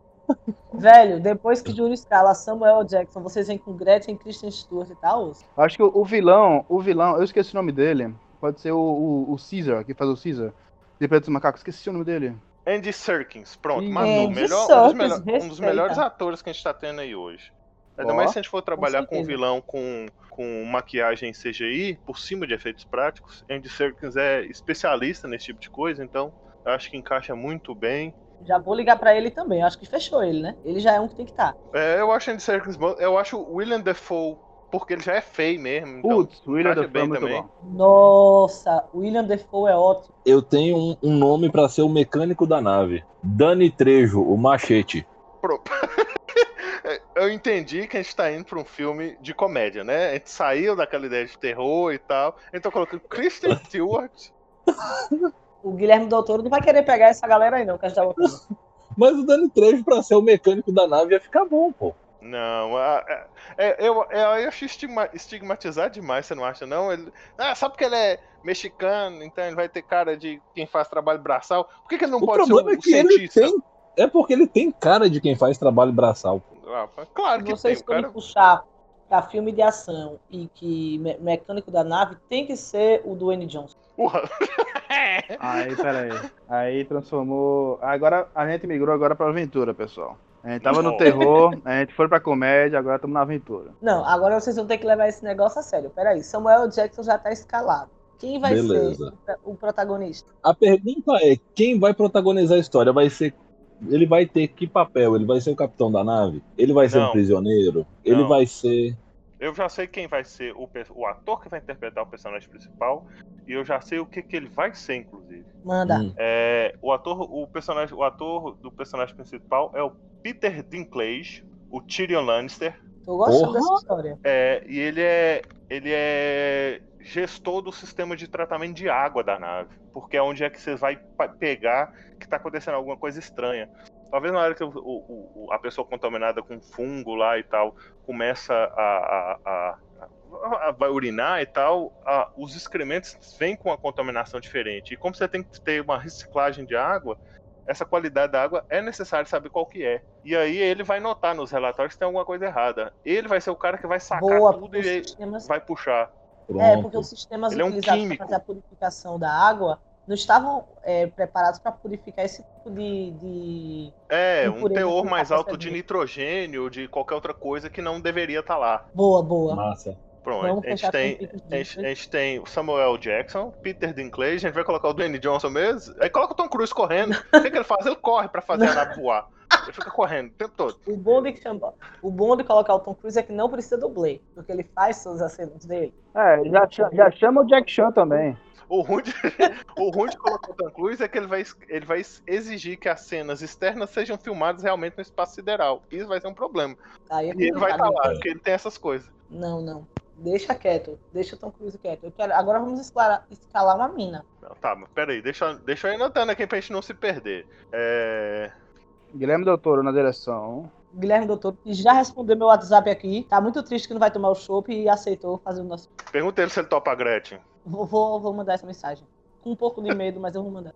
Velho, depois que Júlio escala Samuel Jackson, vocês vêm com Gretchen, Christian Stewart e tal? Acho que o vilão, o vilão, eu esqueci o nome dele. Pode ser o, o, o Caesar, que faz o Caesar. De Planeta dos Macacos, esqueci o nome dele. Andy Serkins, pronto, matou. Melhor, um, dos melhor, um dos melhores atores que a gente tá tendo aí hoje. Ainda oh, mais se a gente for trabalhar com, com um vilão com, com maquiagem CGI, por cima de efeitos práticos. Andy Serkins é especialista nesse tipo de coisa, então acho que encaixa muito bem. Já vou ligar para ele também, acho que fechou ele, né? Ele já é um que tem que estar. Tá. É, eu acho Andy Serkins bom. Eu acho o William Defoe, porque ele já é feio mesmo. Então Putz, William Defoe é muito também. bom. Nossa, William Defoe é ótimo. Eu tenho um, um nome para ser o mecânico da nave. Dani Trejo, o machete. Pronto. eu entendi que a gente tá indo pra um filme de comédia, né? A gente saiu daquela ideia de terror e tal. Então colocando Christian Stewart. O Guilherme Doutor não vai querer pegar essa galera aí, não, que a gente tá botando. Mas o Dani Trejo, pra ser o mecânico da nave, ia ficar bom, pô. Não, é, é, eu, eu acho estigma, estigmatizar demais, você não acha, não? Ele, ah, só porque ele é mexicano, então ele vai ter cara de quem faz trabalho braçal. Por que, que ele não o pode ser um, é cientista? Tem, é porque ele tem cara de quem faz trabalho braçal. Ah, claro que Vocês tem. Vocês cara... puxar pra filme de ação e que me mecânico da nave tem que ser o do N. Johnson. Porra. aí, peraí. Aí transformou. Agora a gente migrou agora pra aventura, pessoal. A gente tava no terror, a gente foi pra comédia, agora estamos na aventura. Não, agora vocês vão ter que levar esse negócio a sério. Peraí, Samuel Jackson já tá escalado. Quem vai Beleza. ser o protagonista? A pergunta é: quem vai protagonizar a história? Vai ser ele vai ter que papel? Ele vai ser o capitão da nave? Ele vai ser não. um prisioneiro? Ele não. vai ser. Eu já sei quem vai ser o, o, ator que vai interpretar o personagem principal e eu já sei o que, que ele vai ser, inclusive. Manda. Hum. É, o ator, o personagem, o ator do personagem principal é o Peter Dinklage, o Tyrion Lannister. Tô gostando dessa história. É, e ele é, ele é gestor do sistema de tratamento de água da nave, porque é onde é que você vai pegar que está acontecendo alguma coisa estranha. Talvez na hora que o, o, a pessoa contaminada com fungo lá e tal começa a, a, a, a vai urinar e tal, os excrementos vêm com uma contaminação diferente. E como você tem que ter uma reciclagem de água, essa qualidade da água é necessário saber qual que é. E aí ele vai notar nos relatórios que tem alguma coisa errada. Ele vai ser o cara que vai sacar Boa, tudo e vai puxar. Pronto. É, porque os sistemas Ele utilizados é um para fazer a purificação da água não estavam é, preparados para purificar esse tipo de. de é, um teor mais alto de nitrogênio, de qualquer outra coisa que não deveria estar tá lá. Boa, boa. Massa. Pronto, a gente, tem, a, gente, a gente tem o Samuel Jackson, Peter Dinklage, a gente vai colocar o Dwayne Johnson mesmo. Aí coloca o Tom Cruise correndo. o que, que ele faz? Ele corre para fazer a nave voar. Ele fica correndo o tempo todo. O bom, de, o bom de colocar o Tom Cruise é que não precisa dublê, porque ele faz todas as cenas dele. É, já, já chama o Jack Chan também. O ruim, de, o ruim de colocar o Tom Cruise é que ele vai, ele vai exigir que as cenas externas sejam filmadas realmente no espaço sideral. Isso vai ser um problema. Aí é e ele vai estar lá, porque ele tem essas coisas. Não, não. Deixa quieto. Deixa o Tom Cruise quieto. Eu quero... Agora vamos escalar, escalar uma mina. Não, tá, mas peraí. Deixa, deixa eu ir anotando aqui pra gente não se perder. É... Guilherme Doutor na direção. Guilherme Doutor, que já respondeu meu WhatsApp aqui. Tá muito triste que não vai tomar o chopp e aceitou fazer o nosso. Pergunta ele se ele topa a Gretchen. Vou, vou, vou mandar essa mensagem. Com um pouco de medo, mas eu vou mandar.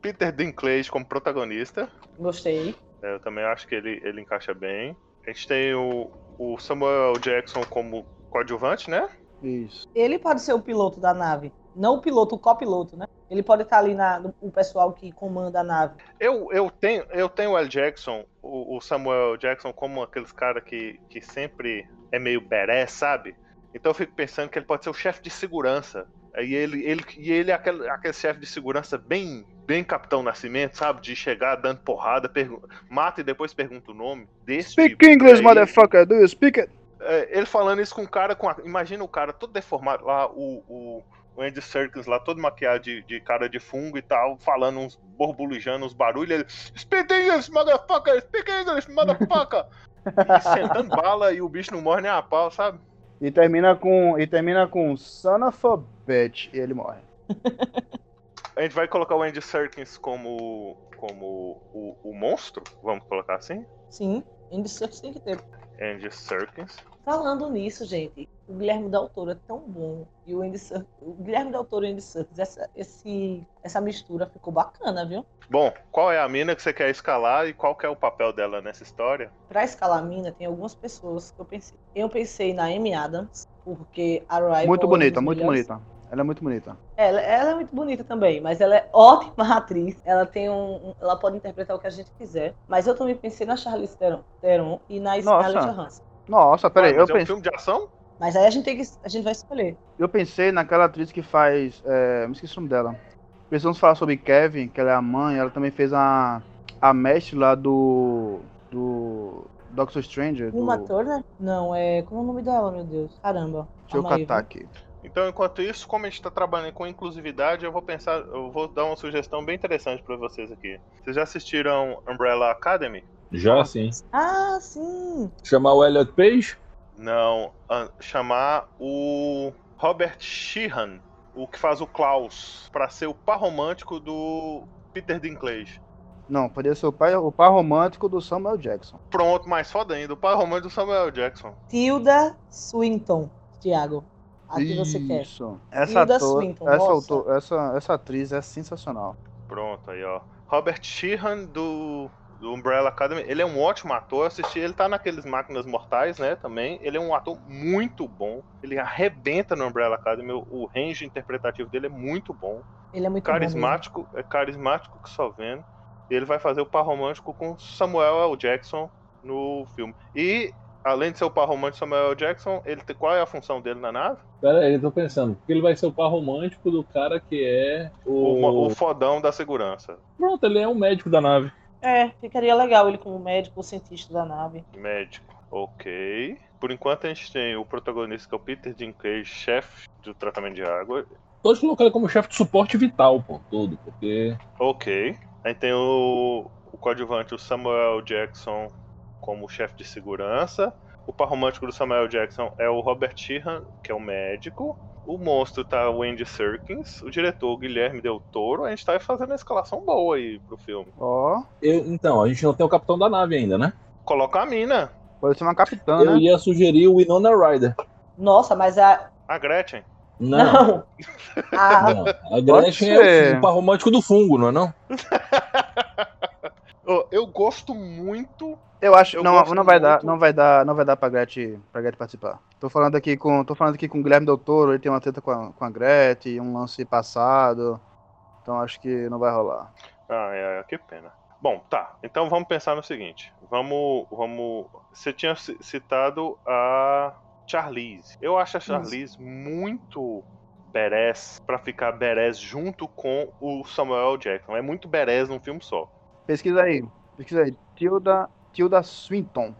Peter Dinklage como protagonista. Gostei. É, eu também acho que ele, ele encaixa bem. A gente tem o, o Samuel Jackson como coadjuvante, né? Isso. Ele pode ser o piloto da nave. Não o piloto, o copiloto, né? Ele pode estar ali na, no, o pessoal que comanda a nave. Eu, eu tenho eu tenho o L. Jackson, o, o Samuel Jackson, como aqueles caras que, que sempre é meio beré, sabe? Então eu fico pensando que ele pode ser o chefe de segurança. E ele, ele, e ele é aquele, aquele chefe de segurança bem, bem Capitão Nascimento, sabe? De chegar dando porrada, mata e depois pergunta o nome. Desse speak tipo. English, motherfucker, do you speak it? É, ele falando isso com um cara com. A, imagina o cara todo deformado lá, o, o, o Andy Serkis lá, todo maquiado de, de, cara de fungo e tal, falando uns borbulejando uns barulhos. Ele. Speak English, motherfucker! Speak English, motherfucker! e sentando bala e o bicho não morre nem a pau, sabe? E termina com. E termina com Son of a bitch e ele morre. a gente vai colocar o Andy Serkins como. como o, o monstro? Vamos colocar assim? Sim, Andy Serkins tem que ter. Andy Serkins. Falando nisso, gente, o Guilherme Del Toro é tão bom. E o, Andy Serkis, o Guilherme Del Toro e o Andy Serkis, essa, esse, essa mistura ficou bacana, viu? Bom, qual é a mina que você quer escalar e qual que é o papel dela nessa história? Pra escalar a mina, tem algumas pessoas que eu pensei. Eu pensei na Amy Adams, porque a Rival... Muito bonita, muito bonita. Ela é muito bonita. Ela, ela, é muito bonita também, mas ela é ótima atriz. Ela tem um, ela pode interpretar o que a gente quiser. Mas eu também pensei na Charlize Theron, Theron e na Scarlett Johansson. Nossa, peraí, eu é pensei... um filme de ação? Mas aí a gente, tem que, a gente vai escolher. Eu pensei naquela atriz que faz. É, me esqueci o nome dela. Precisamos falar sobre Kevin, que ela é a mãe. Ela também fez a, a mestre lá do. do. Doctor Stranger. Uma do... Turner? Não, é. Como é o nome dela, meu Deus? Caramba. Deixa eu catar aqui. Então, enquanto isso, como a gente está trabalhando com inclusividade, eu vou pensar, eu vou dar uma sugestão bem interessante para vocês aqui. Vocês já assistiram Umbrella Academy? Já, sim. Ah, sim. Chamar o Elliot Page? Não, chamar o Robert Sheehan, o que faz o Klaus, para ser o par romântico do Peter Dinklage. Não, poderia ser o pai, o par romântico do Samuel Jackson. Pronto, mais foda ainda, o par romântico do Samuel Jackson. Tilda Swinton, Thiago. Aqui você quer. Isso. Essa, ator, Swinton, essa, autor, essa, essa atriz é sensacional. Pronto, aí ó. Robert Sheehan do do Umbrella Academy. Ele é um ótimo ator. Eu assisti, ele tá naqueles Máquinas Mortais, né? Também. Ele é um ator muito bom. Ele arrebenta no Umbrella Academy. O, o range interpretativo dele é muito bom. Ele é muito carismático, bom é carismático que só vendo. Ele vai fazer o par romântico com Samuel L. Jackson no filme. E além de ser o par romântico Samuel L. Jackson, ele tem, qual é a função dele na nave? Pera aí, eu tô pensando. Porque ele vai ser o par romântico do cara que é o... o... o fodão da segurança. Pronto, ele é um médico da nave. É, ficaria legal ele como médico ou cientista da nave. Médico, ok. Por enquanto a gente tem o protagonista que é o Peter Dinklage, chefe do tratamento de água. Pode colocar ele como chefe de suporte vital, pô, todo, porque. Ok. Aí tem o, o coadjuvante, o Samuel Jackson, como chefe de segurança. O par romântico do Samuel Jackson é o Robert Sheehan, que é o médico. O monstro tá o Andy Serkins, o diretor Guilherme Del Toro. A gente tá fazendo uma escalação boa aí pro filme. Ó. Oh. Então, a gente não tem o capitão da nave ainda, né? Coloca a mina. Pode ser uma capitã, Eu né? ia sugerir o Winona Ryder. Nossa, mas a. A Gretchen. Não. não. Ah. não. A Gretchen é o par romântico do fungo, não é não? Eu gosto muito eu acho eu não, não vai muito... dar, não vai dar, não vai dar para Gretchen, para Gretchen participar. Tô falando aqui com, tô falando aqui com o Guilherme Doutor, ele tem uma treta com a, com a Gretchen, um lance passado. Então acho que não vai rolar. Ah, é, que pena. Bom, tá. Então vamos pensar no seguinte. Vamos, vamos. Você tinha citado a Charlize. Eu acho a Charlize Isso. muito Beres para ficar Beres junto com o Samuel Jackson. É muito Beres num filme só. Pesquisa aí. Pesquisa aí. Tilda Tilda Swinton.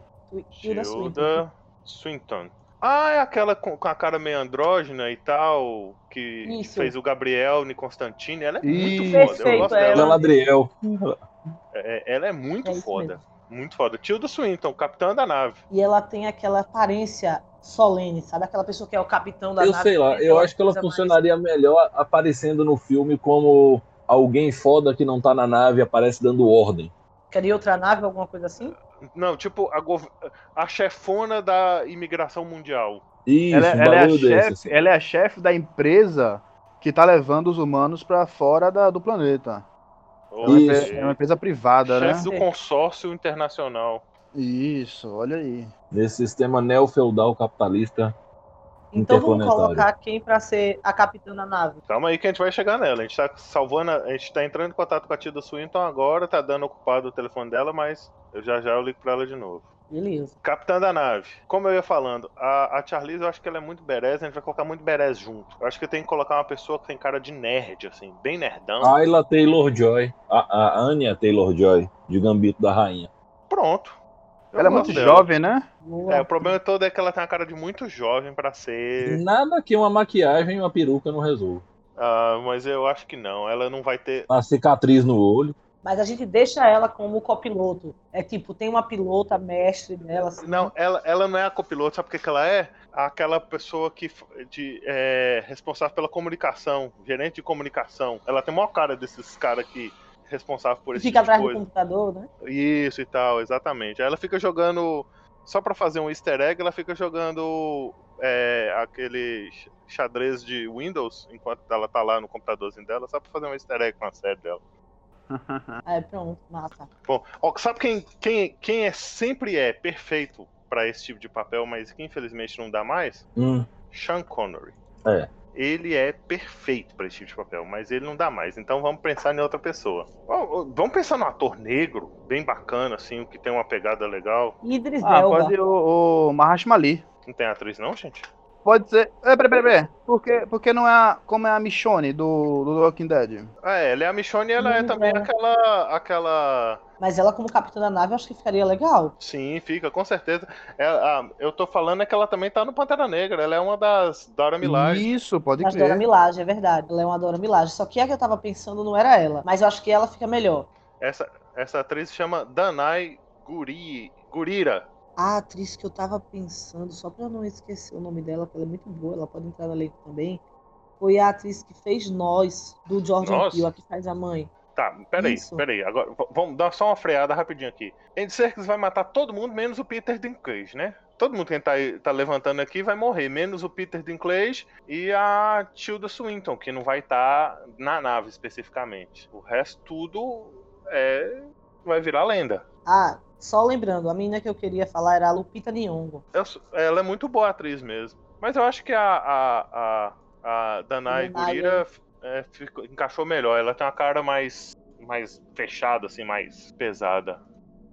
Tilda Swinton. Swinton. Ah, é aquela com, com, a cara meio andrógena e tal, que Isso. fez o Gabriel e Constantine. Ela é muito foda. Perfeito, eu gosto dela. Galadriel. É, ela é muito é foda. Mesmo. Muito foda. Tilda Swinton, capitã da nave. E ela tem aquela aparência solene, sabe? Aquela pessoa que é o capitão da eu nave. Eu sei lá, eu acho que ela funcionaria mais... melhor aparecendo no filme como alguém foda que não tá na nave aparece dando ordem. Queria outra nave, alguma coisa assim? Não, tipo, a, gov... a chefona da imigração mundial. Isso, ela, um ela, é a chefe, assim. ela é a chefe da empresa que tá levando os humanos para fora da, do planeta. É uma, empresa, é uma, empresa, privada, chefe né? Chefe do consórcio internacional. Isso, olha aí. Nesse sistema neo-feudal capitalista então vamos colocar quem para ser a capitã da nave. Calma aí que a gente vai chegar nela. A gente tá salvando, a gente tá entrando em contato com a Tilda Swinton agora, tá dando ocupado o telefone dela, mas eu já já eu ligo pra ela de novo. Beleza. Capitã da nave. Como eu ia falando, a, a Charlize eu acho que ela é muito berés, a gente vai colocar muito berés junto. Eu acho que tem que colocar uma pessoa que tem cara de nerd, assim, bem nerdão. Ayla Taylor-Joy. A, a Anya Taylor-Joy, de Gambito da Rainha. Pronto. Ela é muito dela. jovem, né? É, o problema todo é que ela tem uma cara de muito jovem para ser. Nada que uma maquiagem e uma peruca não resolva. Ah, mas eu acho que não. Ela não vai ter. Uma cicatriz no olho. Mas a gente deixa ela como copiloto. É tipo, tem uma pilota mestre dela. Assim. Não, ela, ela não é a copiloto, sabe o que, ela é? Aquela pessoa que de, é responsável pela comunicação, gerente de comunicação. Ela tem maior cara desses caras que responsável por esse Fica tipo atrás do computador, né? Isso e tal, exatamente. Aí ela fica jogando só para fazer um easter egg, ela fica jogando é, aquele xadrez de Windows enquanto ela tá lá no computadorzinho dela, só pra fazer um easter egg com a série dela. É, pronto, massa. Bom, ó, sabe quem, quem, quem é, sempre é perfeito para esse tipo de papel, mas que infelizmente não dá mais? Hum. Sean Connery. É. ele é perfeito para esse tipo de papel, mas ele não dá mais. Então vamos pensar em outra pessoa. Vamos pensar num ator negro, bem bacana, assim, que tem uma pegada legal. Idris ah, Elba. Pode o, o Mahershala Ali. Não tem atriz não, gente? Pode ser. É, peraí, peraí, peraí. Porque, porque não é a, como é a Michonne do, do Walking Dead. É, ela é a Michonne e ela é também é. aquela. aquela. Mas ela, como capitã da nave, eu acho que ficaria legal. Sim, fica, com certeza. É, ah, eu tô falando é que ela também tá no Pantera Negra. Ela é uma das Dora Milaje. Isso, pode das crer. Dora Milaje, é verdade. Ela é uma Dora Milaje. Só que a que eu tava pensando não era ela. Mas eu acho que ela fica melhor. Essa, essa atriz se chama Danai Guri, Gurira. A atriz que eu tava pensando, só pra não esquecer o nome dela, que ela é muito boa, ela pode entrar na lei também, foi a atriz que fez Nós, do George Peele, a que faz a mãe. Tá, peraí, Isso. peraí. Agora, vamos dar só uma freada rapidinho aqui. Andy Serkis vai matar todo mundo, menos o Peter Dinklage, né? Todo mundo que tá, tá levantando aqui vai morrer, menos o Peter Dinklage e a Tilda Swinton, que não vai estar tá na nave especificamente. O resto tudo é vai virar lenda. Ah, só lembrando, a menina que eu queria falar era a Lupita Nyong'o. ela é muito boa atriz mesmo. Mas eu acho que a, a, a, a Danai Gurira é, ficou, encaixou melhor. Ela tem uma cara mais, mais fechada, assim, mais pesada.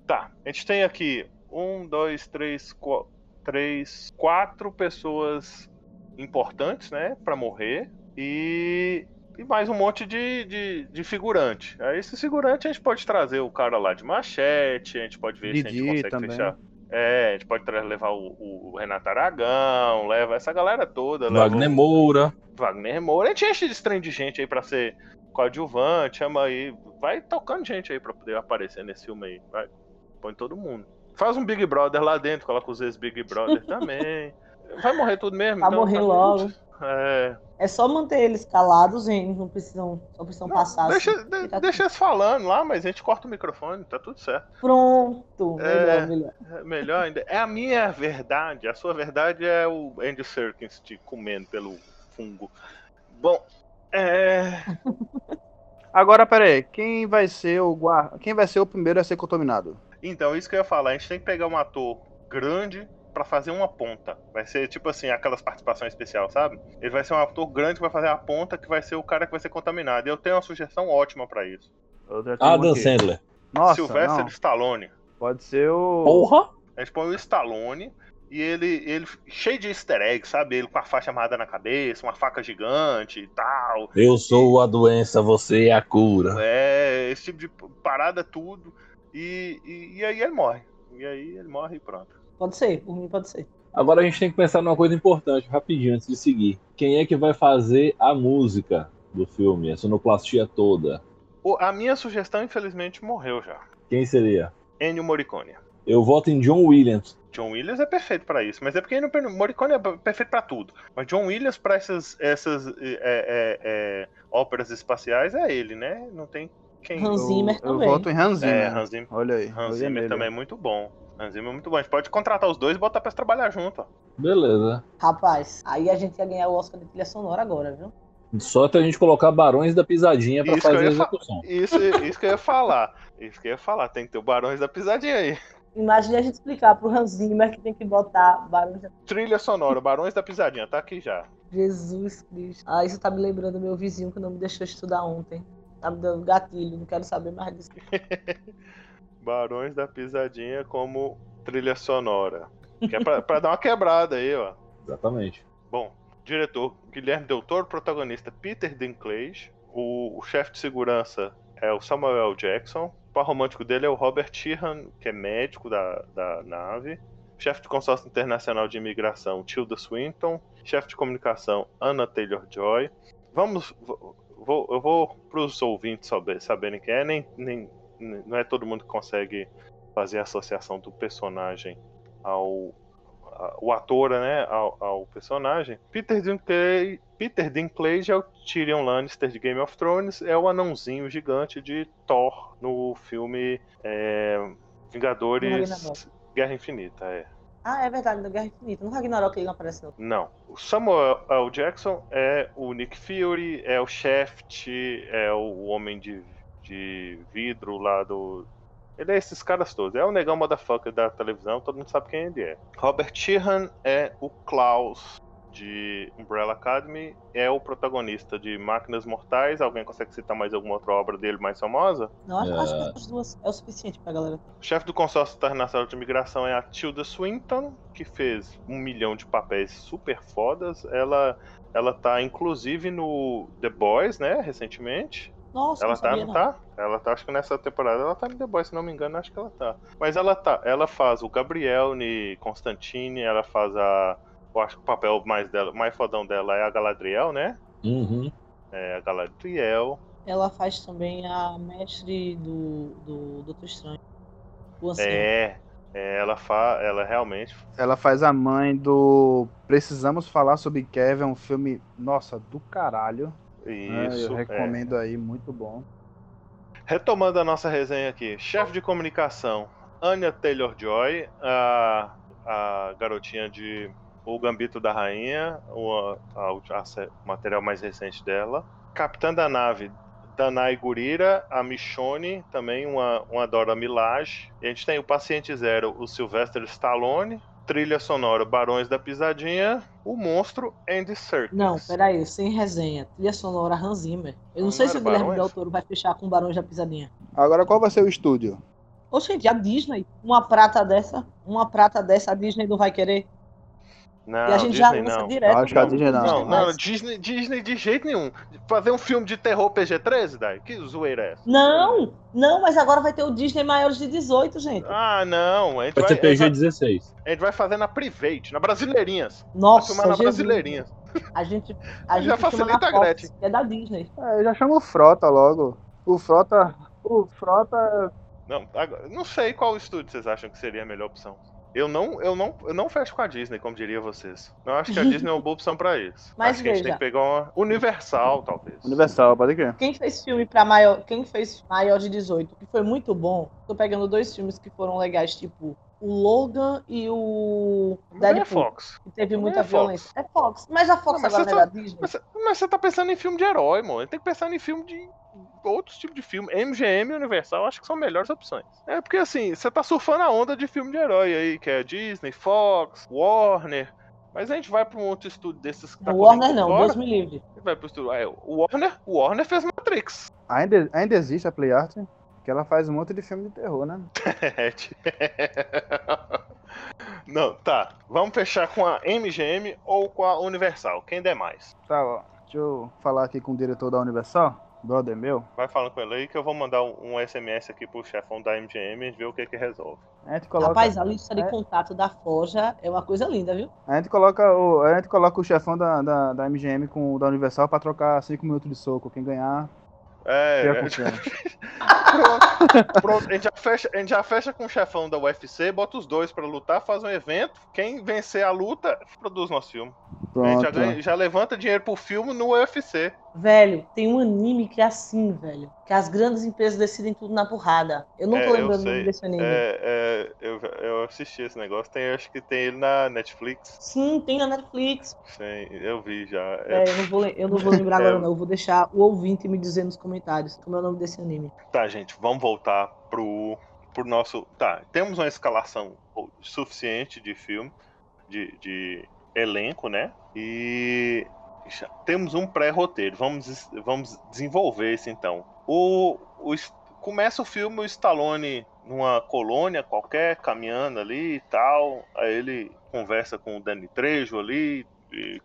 Tá, a gente tem aqui um, dois, três, quatro, três, quatro pessoas importantes, né, para morrer. E e mais um monte de, de, de, figurante. Aí esse figurante a gente pode trazer o cara lá de machete, a gente pode ver Didi se a gente consegue também. fechar. É, a gente pode levar o, o, Renato Aragão, leva essa galera toda. Wagner Moura. Wagner Moura. A gente enche de trem de gente aí pra ser coadjuvante, chama aí. Vai tocando gente aí pra poder aparecer nesse filme aí. Vai, põe todo mundo. Faz um Big Brother lá dentro, coloca os ex-Big Brother também. Vai morrer tudo mesmo. Vai então, morrer logo. É. É só manter eles calados, eles não precisam, só precisam não, passar. Deixa, assim, de, tá deixa eles falando lá, mas a gente corta o microfone, tá tudo certo. Pronto, melhor, é, melhor. É melhor ainda. É a minha verdade, a sua verdade é o Andy Serkins te comendo pelo fungo. Bom, é. Agora, peraí, quem vai ser o guarda... quem vai ser o primeiro a ser contaminado? Então, isso que eu ia falar, a gente tem que pegar um ator grande para fazer uma ponta. Vai ser tipo assim, aquelas participações especiais, sabe? Ele vai ser um ator grande que vai fazer a ponta, que vai ser o cara que vai ser contaminado. E eu tenho uma sugestão ótima para isso. Adam Sandler. Nossa, Sylvester não. Stallone. Pode ser o. Porra! A gente põe o Stallone e ele, ele cheio de easter eggs, sabe? Ele com a faixa amarrada na cabeça, uma faca gigante e tal. Eu sou e... a doença, você é a cura. É, esse tipo de parada tudo. E, e, e aí ele morre. E aí ele morre e pronto. Pode ser, por mim pode ser. Agora a gente tem que pensar numa coisa importante, rapidinho, antes de seguir. Quem é que vai fazer a música do filme, a sonoplastia toda? A minha sugestão, infelizmente, morreu já. Quem seria? Ennio Morricone. Eu voto em John Williams. John Williams é perfeito para isso, mas é porque Ennio Morricone é perfeito para tudo. Mas John Williams para essas, essas é, é, é, óperas espaciais é ele, né? Não tem quem. Hans Zimmer eu, também. Eu voto em Hans Zimmer. É, Hans Zimmer. Olha aí. Hans Zimmer também é muito bom. Enzima é muito bom. A gente pode contratar os dois e botar pra trabalhar junto. Ó. Beleza. Rapaz, aí a gente ia ganhar o Oscar de trilha sonora agora, viu? Só até a gente colocar Barões da Pisadinha pra isso fazer a execução. Isso, isso que eu ia falar. Isso que eu ia falar. Tem que ter o Barões da Pisadinha aí. Imagina a gente explicar pro Hans Zimmer que tem que botar Barões da Trilha sonora, Barões da Pisadinha, tá aqui já. Jesus Cristo. Ah, isso tá me lembrando meu vizinho que não me deixou estudar ontem. Tá me dando gatilho, não quero saber mais disso. Barões da Pisadinha como trilha sonora. Que é pra, pra dar uma quebrada aí, ó. Exatamente. Bom, diretor Guilherme Del Toro, protagonista Peter Dinklage, o, o chefe de segurança é o Samuel Jackson, o par romântico dele é o Robert Sheehan, que é médico da, da nave, chefe de consórcio internacional de imigração Tilda Swinton, chefe de comunicação Anna Taylor-Joy. Vamos, vou, eu vou para os ouvintes saber, saberem quem é, nem, nem não é todo mundo que consegue fazer a associação do personagem ao o ator, né, ao, ao, personagem. Peter Dinklage, Peter Dinklage é o Tyrion Lannister de Game of Thrones, é o anãozinho gigante de Thor no filme é, Vingadores Guerra Infinita, é. Ah, é verdade, no Guerra Infinita. No Ragnarok ele não aparece não. Não. O Samuel L. Jackson é o Nick Fury, é o Shaft, é o Homem de de vidro lá do. Ele é esses caras todos. É o negão motherfucker da televisão, todo mundo sabe quem ele é. Robert Sheehan é o Klaus de Umbrella Academy, é o protagonista de Máquinas Mortais. Alguém consegue citar mais alguma outra obra dele mais famosa? Não, acho, acho que é. essas duas é o suficiente pra galera. O chefe do consórcio internacional de imigração é a Tilda Swinton, que fez um milhão de papéis super fodas. Ela, ela tá inclusive no The Boys, né, recentemente. Nossa, ela tá, não, tá? Ela tá, acho que nessa temporada ela tá no The Boys, se não me engano, acho que ela tá. Mas ela tá, ela faz o Gabriel ni Constantine, ela faz a. Eu acho que o papel mais dela, mais fodão dela é a Galadriel, né? Uhum. É, a Galadriel. Ela faz também a mestre do, do Doutor Estranho. O é, é, ela fa, ela realmente. Ela faz a mãe do Precisamos Falar sobre Kevin, um filme, nossa, do caralho. Isso. eu recomendo é. aí, muito bom. Retomando a nossa resenha aqui, chefe de comunicação, Anya Taylor-Joy, a, a garotinha de O Gambito da Rainha, o, a, a, o material mais recente dela. Capitã da nave, Danai Gurira, a Michonne, também uma, uma Dora Milaje. E a gente tem o Paciente Zero, o Sylvester Stallone, trilha sonora Barões da Pisadinha, o monstro Andy Serkis. Não, peraí, sem resenha. Trilha sonora Hans Zimmer. Eu não, não sei se o Guilherme Del Toro vai fechar com Barões da Pisadinha. Agora qual vai ser o estúdio? Ô, gente, a Disney, uma prata dessa, uma prata dessa, a Disney não vai querer. Não, e a gente Disney já lança não. direto. Acho que a Disney não. Não, não, Disney, Disney de jeito nenhum. Fazer um filme de terror PG-13, daí? Que zoeira é essa? Não, não, mas agora vai ter o Disney maiores de 18, gente. Ah, não. A gente vai, vai ter PG-16. A gente vai fazer na Private, na Brasileirinhas. Nossa, vai filmar na Brasileirinhas. A gente, a já gente facilita a Gretchen. é da Disney. É, eu já chamo o Frota logo. O Frota... O Frota... Não, agora, não sei qual estúdio vocês acham que seria a melhor opção. Eu não, eu não, eu não fecho com a Disney, como diria vocês. Eu acho que a Disney é uma boa opção pra isso. Mas acho que a gente tem que pegar uma Universal, talvez. Universal, pode crer. Quem fez filme para maior, quem fez maior de 18, que foi muito bom. Tô pegando dois filmes que foram legais, tipo o Logan e o é Deadpool. É Fox. Que teve muita é violência. Fox. É Fox. Mas a Fox não, mas agora não é tá, da Disney. Mas, mas, você tá pensando em filme de herói, mano. Tem que pensar em filme de outros tipos de filme. MGM e Universal acho que são melhores opções. É porque assim, você tá surfando a onda de filme de herói aí, que é Disney, Fox, Warner. Mas a gente vai para um outro estúdio desses que tá Warner não, fora, Deus me livre. Vai pro estúdio. É, o Warner, o Warner fez Matrix. Ainda, ainda existe a Play Art? Que ela faz um monte de filme de terror, né? não, tá. Vamos fechar com a MGM ou com a Universal. Quem der mais? Tá, ó. Deixa eu falar aqui com o diretor da Universal brother meu. Vai falando com ele aí que eu vou mandar um SMS aqui pro chefão da MGM e ver o que que resolve. A gente coloca... Rapaz, a lista de é... contato da Forja é uma coisa linda, viu? A gente coloca o, a gente coloca o chefão da, da, da MGM com o da Universal pra trocar 5 minutos de soco. Quem ganhar é, é. pronto, pronto. A, gente já fecha, a gente já fecha com o chefão da UFC, bota os dois pra lutar, faz um evento. Quem vencer a luta, produz nosso filme. Pronto. A gente já, já levanta dinheiro pro filme no UFC. Velho, tem um anime que é assim, velho. Que as grandes empresas decidem tudo na porrada. Eu não tô é, lembrando o nome desse anime. É, é, eu, eu assisti esse negócio. Tem, acho que tem ele na Netflix. Sim, tem na Netflix. Sim, eu vi já. É, é eu, não vou, eu não vou lembrar agora, é. não. Eu vou deixar o ouvinte me dizer nos comentários como é o nome desse anime. Tá, gente, vamos voltar pro, pro nosso. Tá, temos uma escalação suficiente de filme, de, de elenco, né? E temos um pré-roteiro. Vamos, vamos desenvolver isso então. O, o, começa o filme o Stallone numa colônia qualquer, caminhando ali e tal. Aí ele conversa com o Danny Trejo ali,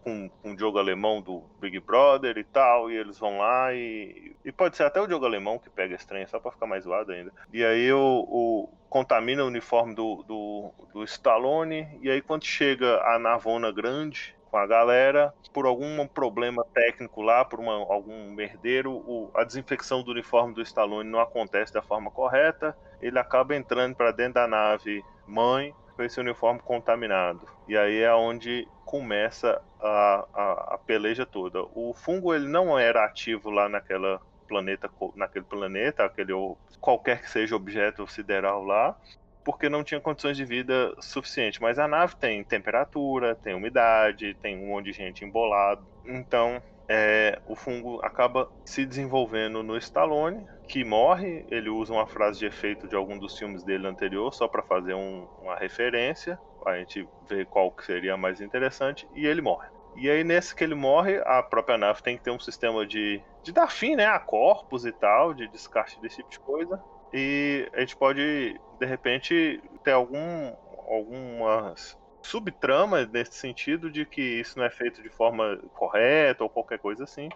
com, com o Diogo Alemão do Big Brother e tal, e eles vão lá e. E pode ser até o Diogo Alemão que pega trem, só pra ficar mais zoado ainda. E aí o, o contamina o uniforme do, do, do Stallone, e aí quando chega a Navona Grande, com a galera. Por algum problema técnico lá, por uma, algum merdeiro, o, a desinfecção do uniforme do Stallone não acontece da forma correta. Ele acaba entrando para dentro da nave mãe com esse uniforme contaminado. E aí é onde começa a, a, a peleja toda. O fungo ele não era ativo lá naquela planeta, naquele planeta, aquele qualquer que seja objeto sideral lá, porque não tinha condições de vida suficiente. Mas a nave tem temperatura, tem umidade, tem um monte de gente embolado. Então, é, o fungo acaba se desenvolvendo no Stallone, que morre. Ele usa uma frase de efeito de algum dos filmes dele anterior, só para fazer um, uma referência, a gente ver qual que seria mais interessante, e ele morre. E aí, nesse que ele morre, a própria nave tem que ter um sistema de, de dar fim, né? A corpos e tal, de descarte desse tipo de coisa. E a gente pode, de repente, ter algum, algumas subtramas nesse sentido de que isso não é feito de forma correta ou qualquer coisa assim.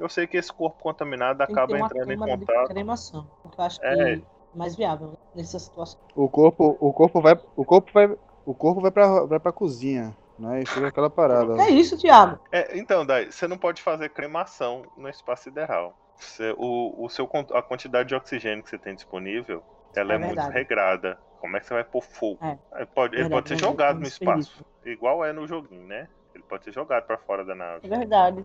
Eu sei que esse corpo contaminado acaba entrando em contato. De cremação, eu acho é. que mais viável nessa situação. O corpo, o corpo vai, o corpo vai, o corpo vai para vai para cozinha. Né? E fica aquela parada. É isso, Thiago. É, então, daí, você não pode fazer cremação no espaço sideral. Você, o, o seu, a quantidade de oxigênio que você tem disponível, ela é, é muito regrada. Como é que você vai pôr fogo? É. Pode, ele pode ser jogado no espaço, igual é no joguinho, né? Ele pode ser jogado para fora da nave. É verdade.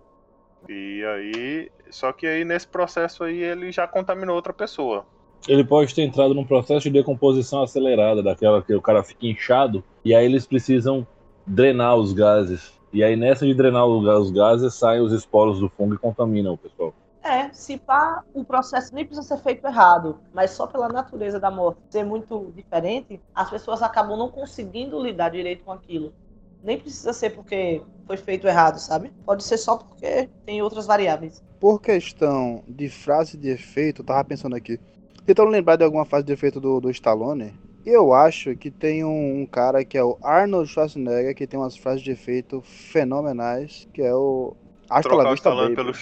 E aí, só que aí nesse processo aí ele já contaminou outra pessoa. Ele pode ter entrado num processo de decomposição acelerada, daquela que o cara fica inchado, e aí eles precisam drenar os gases. E aí nessa de drenar os gases saem os esporos do fungo e contaminam o pessoal. É, se pá, o processo nem precisa ser feito errado, mas só pela natureza da morte ser muito diferente, as pessoas acabam não conseguindo lidar direito com aquilo. Nem precisa ser porque foi feito errado, sabe? Pode ser só porque tem outras variáveis. Por questão de frase de efeito, eu tava pensando aqui. Tentando lembrar de alguma frase de efeito do, do Stallone, eu acho que tem um, um, cara que é o Arnold Schwarzenegger, que tem umas frases de efeito fenomenais, que é o Hasta la vista baby. pelo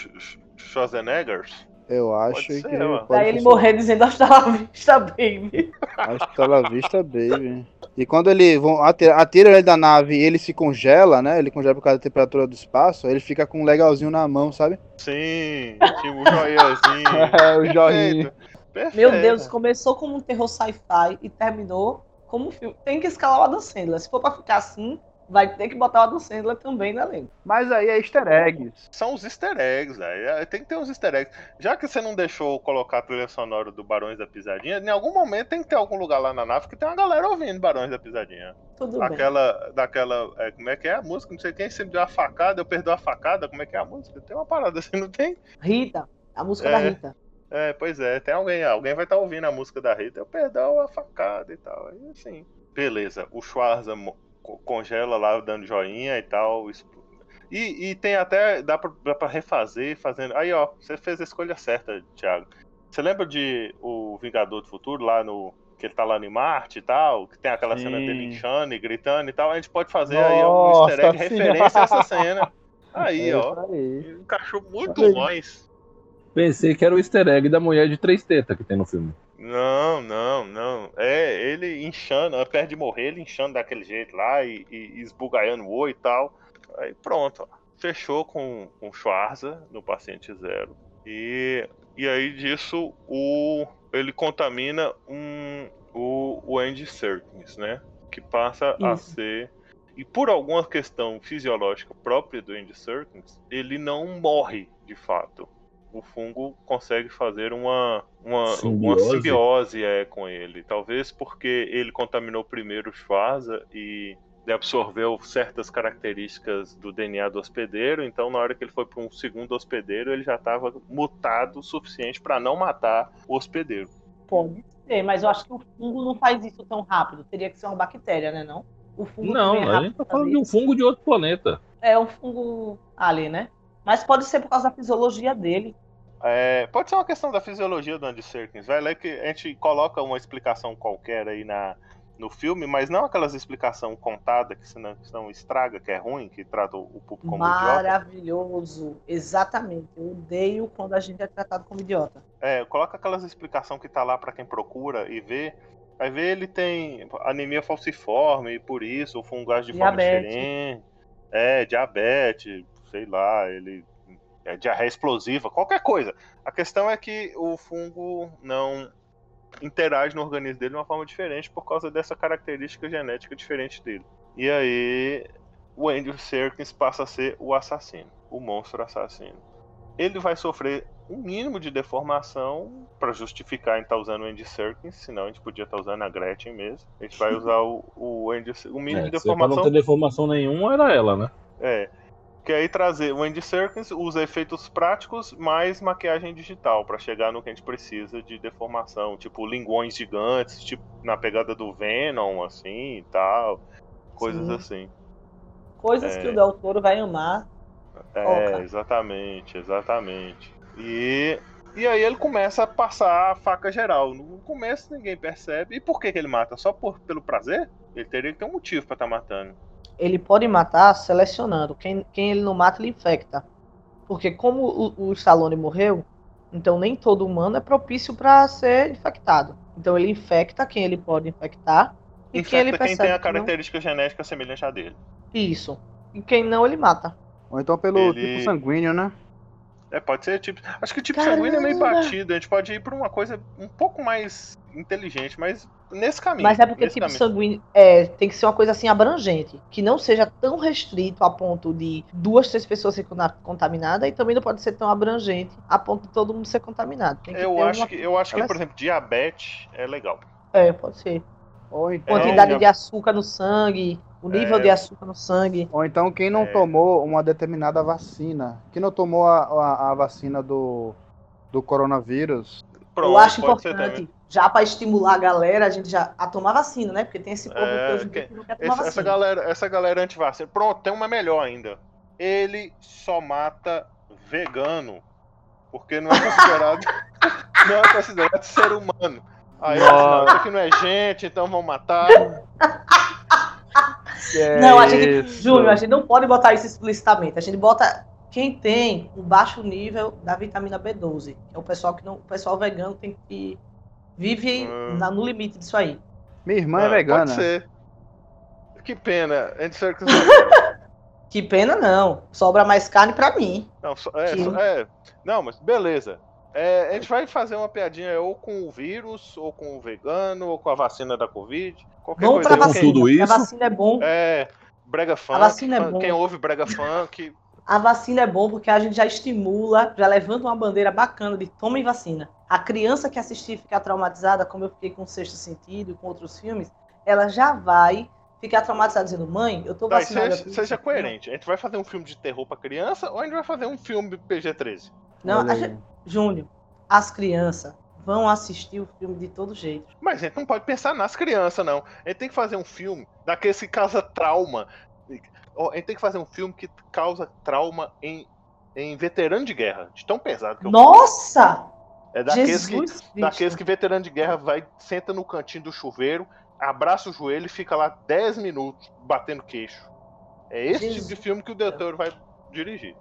Schwarzenegger? Eu acho pode que. Ser, Daí ele morrer dizendo Hasta la vista baby. Hasta la vista baby. E quando ele vão atira ele da nave e ele se congela, né? Ele congela por causa da temperatura do espaço, ele fica com um legalzinho na mão, sabe? Sim, tipo um joinhazinho. é, o joinha. Perfeito. Meu Deus, começou como um terror sci-fi e terminou como um filme. Tem que escalar o Adam Sandler. Se for pra ficar assim, vai ter que botar o Adam Sandler também na lenda. Mas aí é easter eggs. São os easter eggs, velho. É, tem que ter uns easter eggs. Já que você não deixou colocar a trilha sonora do Barões da Pisadinha, em algum momento tem que ter algum lugar lá na nave que tem uma galera ouvindo Barões da Pisadinha. Tudo Aquela, bem. Daquela. É, como é que é a música? Não sei quem sempre deu a facada, eu perdoo a facada. Como é que é a música? Tem uma parada assim, não tem? Rita. A música é. da Rita. É, pois é, tem alguém, alguém vai estar tá ouvindo a música da Rita, eu perdão a facada e tal. Aí assim, beleza, o Schwarza congela lá dando joinha e tal. E, e tem até, dá pra, dá pra refazer, fazendo. Aí ó, você fez a escolha certa, Thiago. Você lembra de o Vingador do Futuro lá no. Que ele tá lá em Marte e tal, que tem aquela Sim. cena dele inchando e gritando e tal, a gente pode fazer Nossa, aí um easter egg referência a essa cena. Aí, é ó. Aí. Encaixou muito aí. mais. Pensei que era o easter egg da mulher de três tetas que tem no filme. Não, não, não. É, ele inchando, perto de morrer, ele inchando daquele jeito lá e, e esbugaiando o oi e tal. Aí pronto, ó. Fechou com, com o Schwarza no paciente zero. E, e aí disso o, ele contamina um, o, o Andy Serkins, né? Que passa Isso. a ser. E por alguma questão fisiológica própria do Andy Serkins, ele não morre de fato o fungo consegue fazer uma, uma simbiose, uma simbiose é, com ele. Talvez porque ele contaminou primeiro o Schwarza e absorveu certas características do DNA do hospedeiro, então na hora que ele foi para um segundo hospedeiro, ele já estava mutado o suficiente para não matar o hospedeiro. Pode ser, mas eu acho que o fungo não faz isso tão rápido. Teria que ser uma bactéria, né? Não? O fungo não, é a gente tá falando de um fungo de outro planeta. É um fungo ali, né? Mas pode ser por causa da fisiologia dele. É, pode ser uma questão da fisiologia do Andy Serkins. Vai ler que a gente coloca uma explicação qualquer aí na, no filme, mas não aquelas explicação contada que senão, que senão estraga, que é ruim, que trata o público como Maravilhoso, idiota. exatamente. Eu odeio quando a gente é tratado como idiota. É, coloca aquelas explicação que tá lá para quem procura e vê. Vai ver ele tem anemia falciforme, e por isso, o fungaz de diabetes. forma diferente. É, diabetes, sei lá, ele é, diarreia explosiva, qualquer coisa. A questão é que o fungo não interage no organismo dele de uma forma diferente por causa dessa característica genética diferente dele. E aí o Andrew Serkins passa a ser o assassino, o monstro assassino. Ele vai sofrer um mínimo de deformação para justificar em estar tá usando o Andy Serkins, senão a gente podia estar tá usando a Gretchen mesmo. A gente vai usar o, o Andy o mínimo é, de deformação. não ter deformação nenhuma era ela, né? É. Que aí trazer o Andy Serkins usa efeitos práticos mais maquiagem digital para chegar no que a gente precisa de deformação, tipo linguões gigantes, tipo na pegada do Venom, assim e tal, coisas Sim. assim. coisas é. que o Del Toro vai amar. É, exatamente, exatamente. E, e aí ele começa a passar a faca geral. No começo ninguém percebe. E por que, que ele mata? Só por, pelo prazer? Ele teria que ter um motivo para estar tá matando. Ele pode matar selecionando. Quem, quem ele não mata, ele infecta. Porque como o, o Stallone morreu, então nem todo humano é propício para ser infectado. Então ele infecta quem ele pode infectar. E infecta quem, ele quem tem a característica não... genética semelhante a dele. Isso. E quem não, ele mata. Ou então pelo ele... tipo sanguíneo, né? É, pode ser tipo. Acho que o tipo Caramba. sanguíneo é meio batido. A gente pode ir por uma coisa um pouco mais inteligente, mas nesse caminho. Mas é porque tipo caminho. sanguíneo é, tem que ser uma coisa assim abrangente, que não seja tão restrito a ponto de duas, três pessoas ser contaminadas e também não pode ser tão abrangente a ponto de todo mundo ser contaminado. eu, acho que, eu acho que, por exemplo, diabetes é legal. É, pode ser. Então, Quantidade de açúcar no sangue, o nível é... de açúcar no sangue. Ou então quem não é... tomou uma determinada vacina. Quem não tomou a, a, a vacina do, do coronavírus. Pronto, eu acho importante, já para estimular a galera, a gente já a tomar vacina, né? Porque tem esse povo é, que hoje que, não quer tomar essa, vacina. Essa galera, essa galera anti-vacina. Pronto, tem uma melhor ainda. Ele só mata vegano. Porque não é considerado. não é considerado ser humano. Aí, não, isso aqui não é gente, então vamos matar. Não, a gente, Júnior, a gente não pode botar isso explicitamente. A gente bota quem tem um baixo nível da vitamina B12, que é o pessoal que não, o pessoal vegano tem que vive hum. na, no limite disso aí. Minha irmã é ah, é vegana. Pode ser. Que pena. que pena não. Sobra mais carne para mim. Não, é, que... é, não, mas beleza. É, a gente vai fazer uma piadinha ou com o vírus, ou com o vegano, ou com a vacina da Covid. Qualquer Vamos coisa. Pra vacina. Tudo isso. A vacina é bom. É, brega funk. A vacina é bom. Quem ouve brega funk. A vacina é bom porque a gente já estimula, já levanta uma bandeira bacana de tomem vacina. A criança que assistir ficar traumatizada, como eu fiquei com o Sexto Sentido, com outros filmes, ela já vai ficar traumatizada dizendo, mãe, eu tô vacinada. Seja, seja coerente. A gente vai fazer um filme de terror pra criança ou a gente vai fazer um filme PG-13? Não, gente, Júnior, as crianças vão assistir o filme de todo jeito. Mas a gente não pode pensar nas crianças, não. A gente tem que fazer um filme daqueles que causa trauma. A gente tem que fazer um filme que causa trauma em, em veterano de guerra. De tão pesado que eu Nossa! É daqueles Jesus que, daqueles que veterano de guerra vai, senta no cantinho do chuveiro, abraça o joelho e fica lá 10 minutos batendo queixo. É esse Jesus. tipo de filme que o doutor vai dirigir.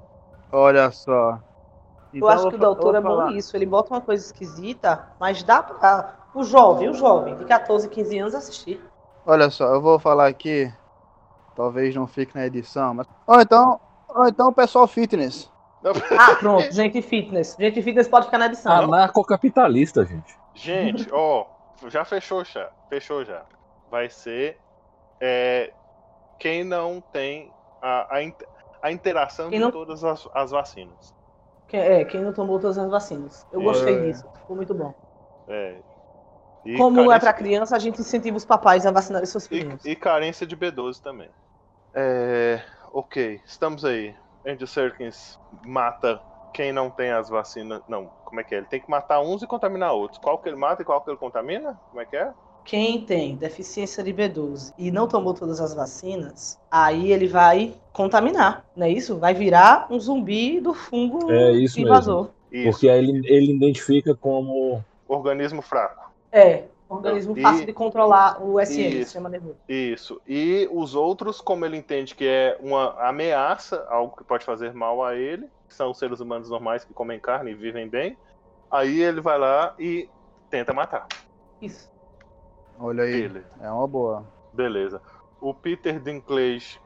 Olha só. Então, eu acho que o doutor é bom nisso. Ele bota uma coisa esquisita, mas dá pra o jovem, o jovem de 14, 15 anos assistir. Olha só, eu vou falar aqui. Talvez não fique na edição, mas. Ou então, ou então o pessoal fitness. Ah, pronto, gente fitness. Gente fitness pode ficar na edição. Anarcocapitalista, gente. Gente, ó, já fechou já. Fechou já. Vai ser é, quem não tem a, a, a interação de todas as, as vacinas. É, quem não tomou todas as vacinas. Eu gostei é. disso, ficou muito bom. É. E Como carência... é para criança, a gente incentiva os papais a vacinar seus filhos. E, e, carência de B12 também. É, ok, estamos aí. Andy Serkins mata quem não tem as vacinas. Não, como é que é? Ele tem que matar uns e contaminar outros. Qual que ele mata e qual que ele contamina? Como é que é? Quem tem deficiência de B12 e não tomou todas as vacinas, aí ele vai contaminar, não é isso? Vai virar um zumbi do fungo é isso invasor. Mesmo. Porque aí ele, ele identifica como organismo fraco. É, organismo e, fácil de controlar o SM, isso, sistema nervoso. Isso. E os outros, como ele entende que é uma ameaça, algo que pode fazer mal a ele, são seres humanos normais que comem carne e vivem bem, aí ele vai lá e tenta matar. Isso. Olha aí, ele. é uma boa. Beleza. O Peter Dinklage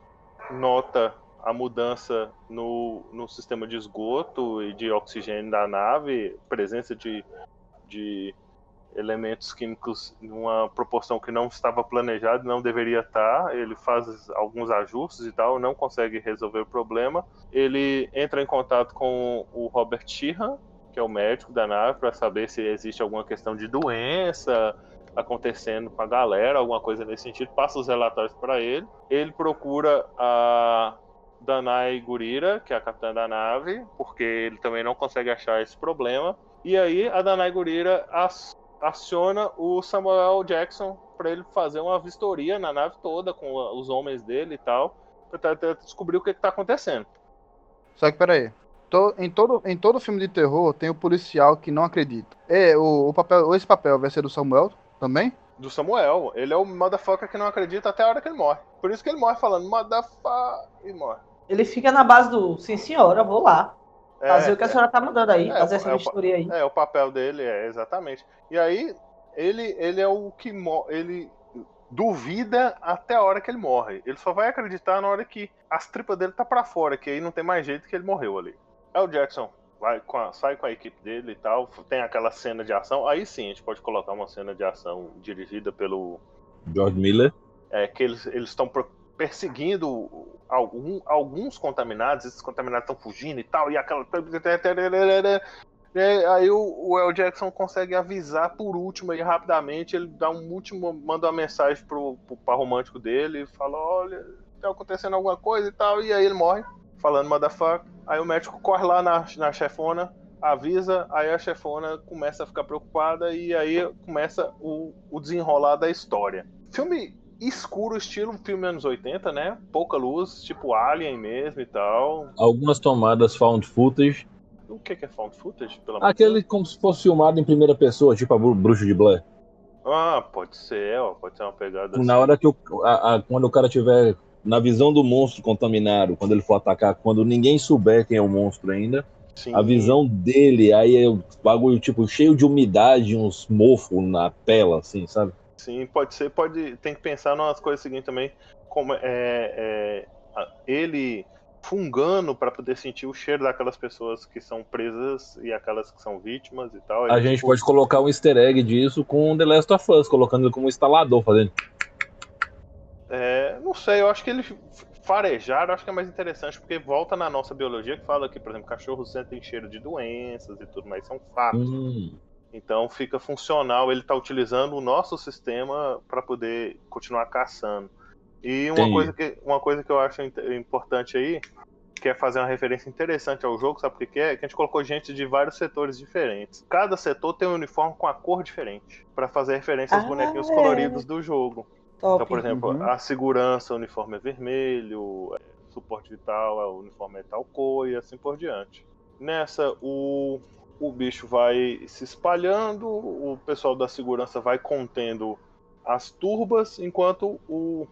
nota a mudança no, no sistema de esgoto e de oxigênio da nave, presença de, de elementos químicos numa proporção que não estava planejada, não deveria estar. Ele faz alguns ajustes e tal, não consegue resolver o problema. Ele entra em contato com o Robert Sheehan, que é o médico da nave, para saber se existe alguma questão de doença, acontecendo com a galera, alguma coisa nesse sentido, passa os relatórios para ele. Ele procura a Danai Gurira, que é a capitã da nave, porque ele também não consegue achar esse problema. E aí a Danai Gurira aciona o Samuel Jackson para ele fazer uma vistoria na nave toda com os homens dele e tal, tentar descobrir o que, está acontecendo. Só que peraí. Em todo, em todo filme de terror tem o policial que não acredita. É, o, o papel, esse papel vai ser do Samuel também? Do Samuel. Ele é o motherfucker que não acredita até a hora que ele morre. Por isso que ele morre falando motherfucker e morre. Ele fica na base do sim senhora, vou lá. É, fazer o que a senhora tá mandando aí, é, fazer essa é vistoria aí. É, o papel dele é, exatamente. E aí, ele, ele é o que ele duvida até a hora que ele morre. Ele só vai acreditar na hora que as tripas dele tá para fora, que aí não tem mais jeito que ele morreu ali. É o Jackson vai com a, sai com a equipe dele e tal, tem aquela cena de ação. Aí sim, a gente pode colocar uma cena de ação dirigida pelo George Miller. É que eles estão perseguindo algum, alguns contaminados, esses contaminados estão fugindo e tal, e aquela é, aí o, o El Jackson consegue avisar por último aí rapidamente. Ele dá um último, manda uma mensagem pro, pro par romântico dele e fala: Olha, tá acontecendo alguma coisa e tal. E aí ele morre, falando motherfucker. Aí o médico corre lá na, na chefona, avisa, aí a chefona começa a ficar preocupada e aí começa o, o desenrolar da história. Filme escuro, estilo filme anos 80, né? Pouca luz, tipo Alien mesmo e tal. Algumas tomadas found footage o que, é found footage? Aquele como se fosse filmado em primeira pessoa, tipo a Bruxa de Blair. Ah, pode ser, ó, pode ser uma pegada Na assim. hora que o, a, a, quando o cara tiver na visão do monstro contaminado, quando ele for atacar, quando ninguém souber quem é o monstro ainda, Sim. a visão dele, aí é o bagulho tipo cheio de umidade, uns mofos na tela, assim, sabe? Sim, pode ser, pode. Tem que pensar nas coisas seguintes também, como é, é ele fungando para poder sentir o cheiro daquelas pessoas que são presas e aquelas que são vítimas e tal. A gente tipo... pode colocar um easter egg disso com The Last of Us, colocando ele como instalador, fazendo. É, não sei, eu acho que ele farejar, eu acho que é mais interessante, porque volta na nossa biologia que fala que, por exemplo, cachorros sentem cheiro de doenças e tudo mais, são fatos. Hum. Então fica funcional, ele está utilizando o nosso sistema para poder continuar caçando. E uma coisa, que, uma coisa que eu acho importante aí, que é fazer uma referência interessante ao jogo, sabe o que é? Que a gente colocou gente de vários setores diferentes. Cada setor tem um uniforme com a cor diferente, para fazer referência aos ah, bonequinhos é. coloridos do jogo. Top. Então, por exemplo, uhum. a segurança, o uniforme é vermelho, é, suporte vital, o uniforme é tal cor e assim por diante. Nessa, o, o bicho vai se espalhando, o pessoal da segurança vai contendo as turbas, enquanto o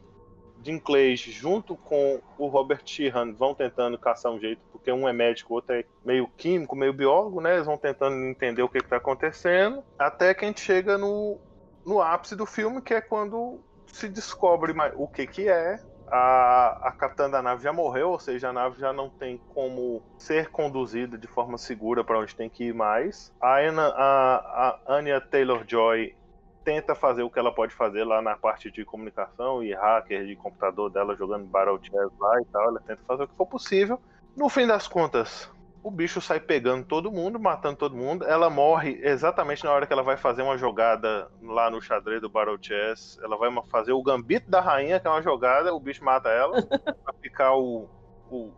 Dinklage junto com o Robert Sheehan vão tentando caçar um jeito, porque um é médico, o outro é meio químico, meio biólogo, né? Eles vão tentando entender o que está acontecendo, até que a gente chega no, no ápice do filme, que é quando se descobre o que que é. A, a capitã da nave já morreu, ou seja, a nave já não tem como ser conduzida de forma segura para onde tem que ir mais. A, Anna, a, a Anya Taylor-Joy tenta fazer o que ela pode fazer lá na parte de comunicação e hacker de computador dela jogando Battle Chess lá e tal. Ela tenta fazer o que for possível. No fim das contas, o bicho sai pegando todo mundo, matando todo mundo. Ela morre exatamente na hora que ela vai fazer uma jogada lá no xadrez do Battle Chess. Ela vai fazer o gambito da rainha, que é uma jogada, o bicho mata ela, pra ficar o. O,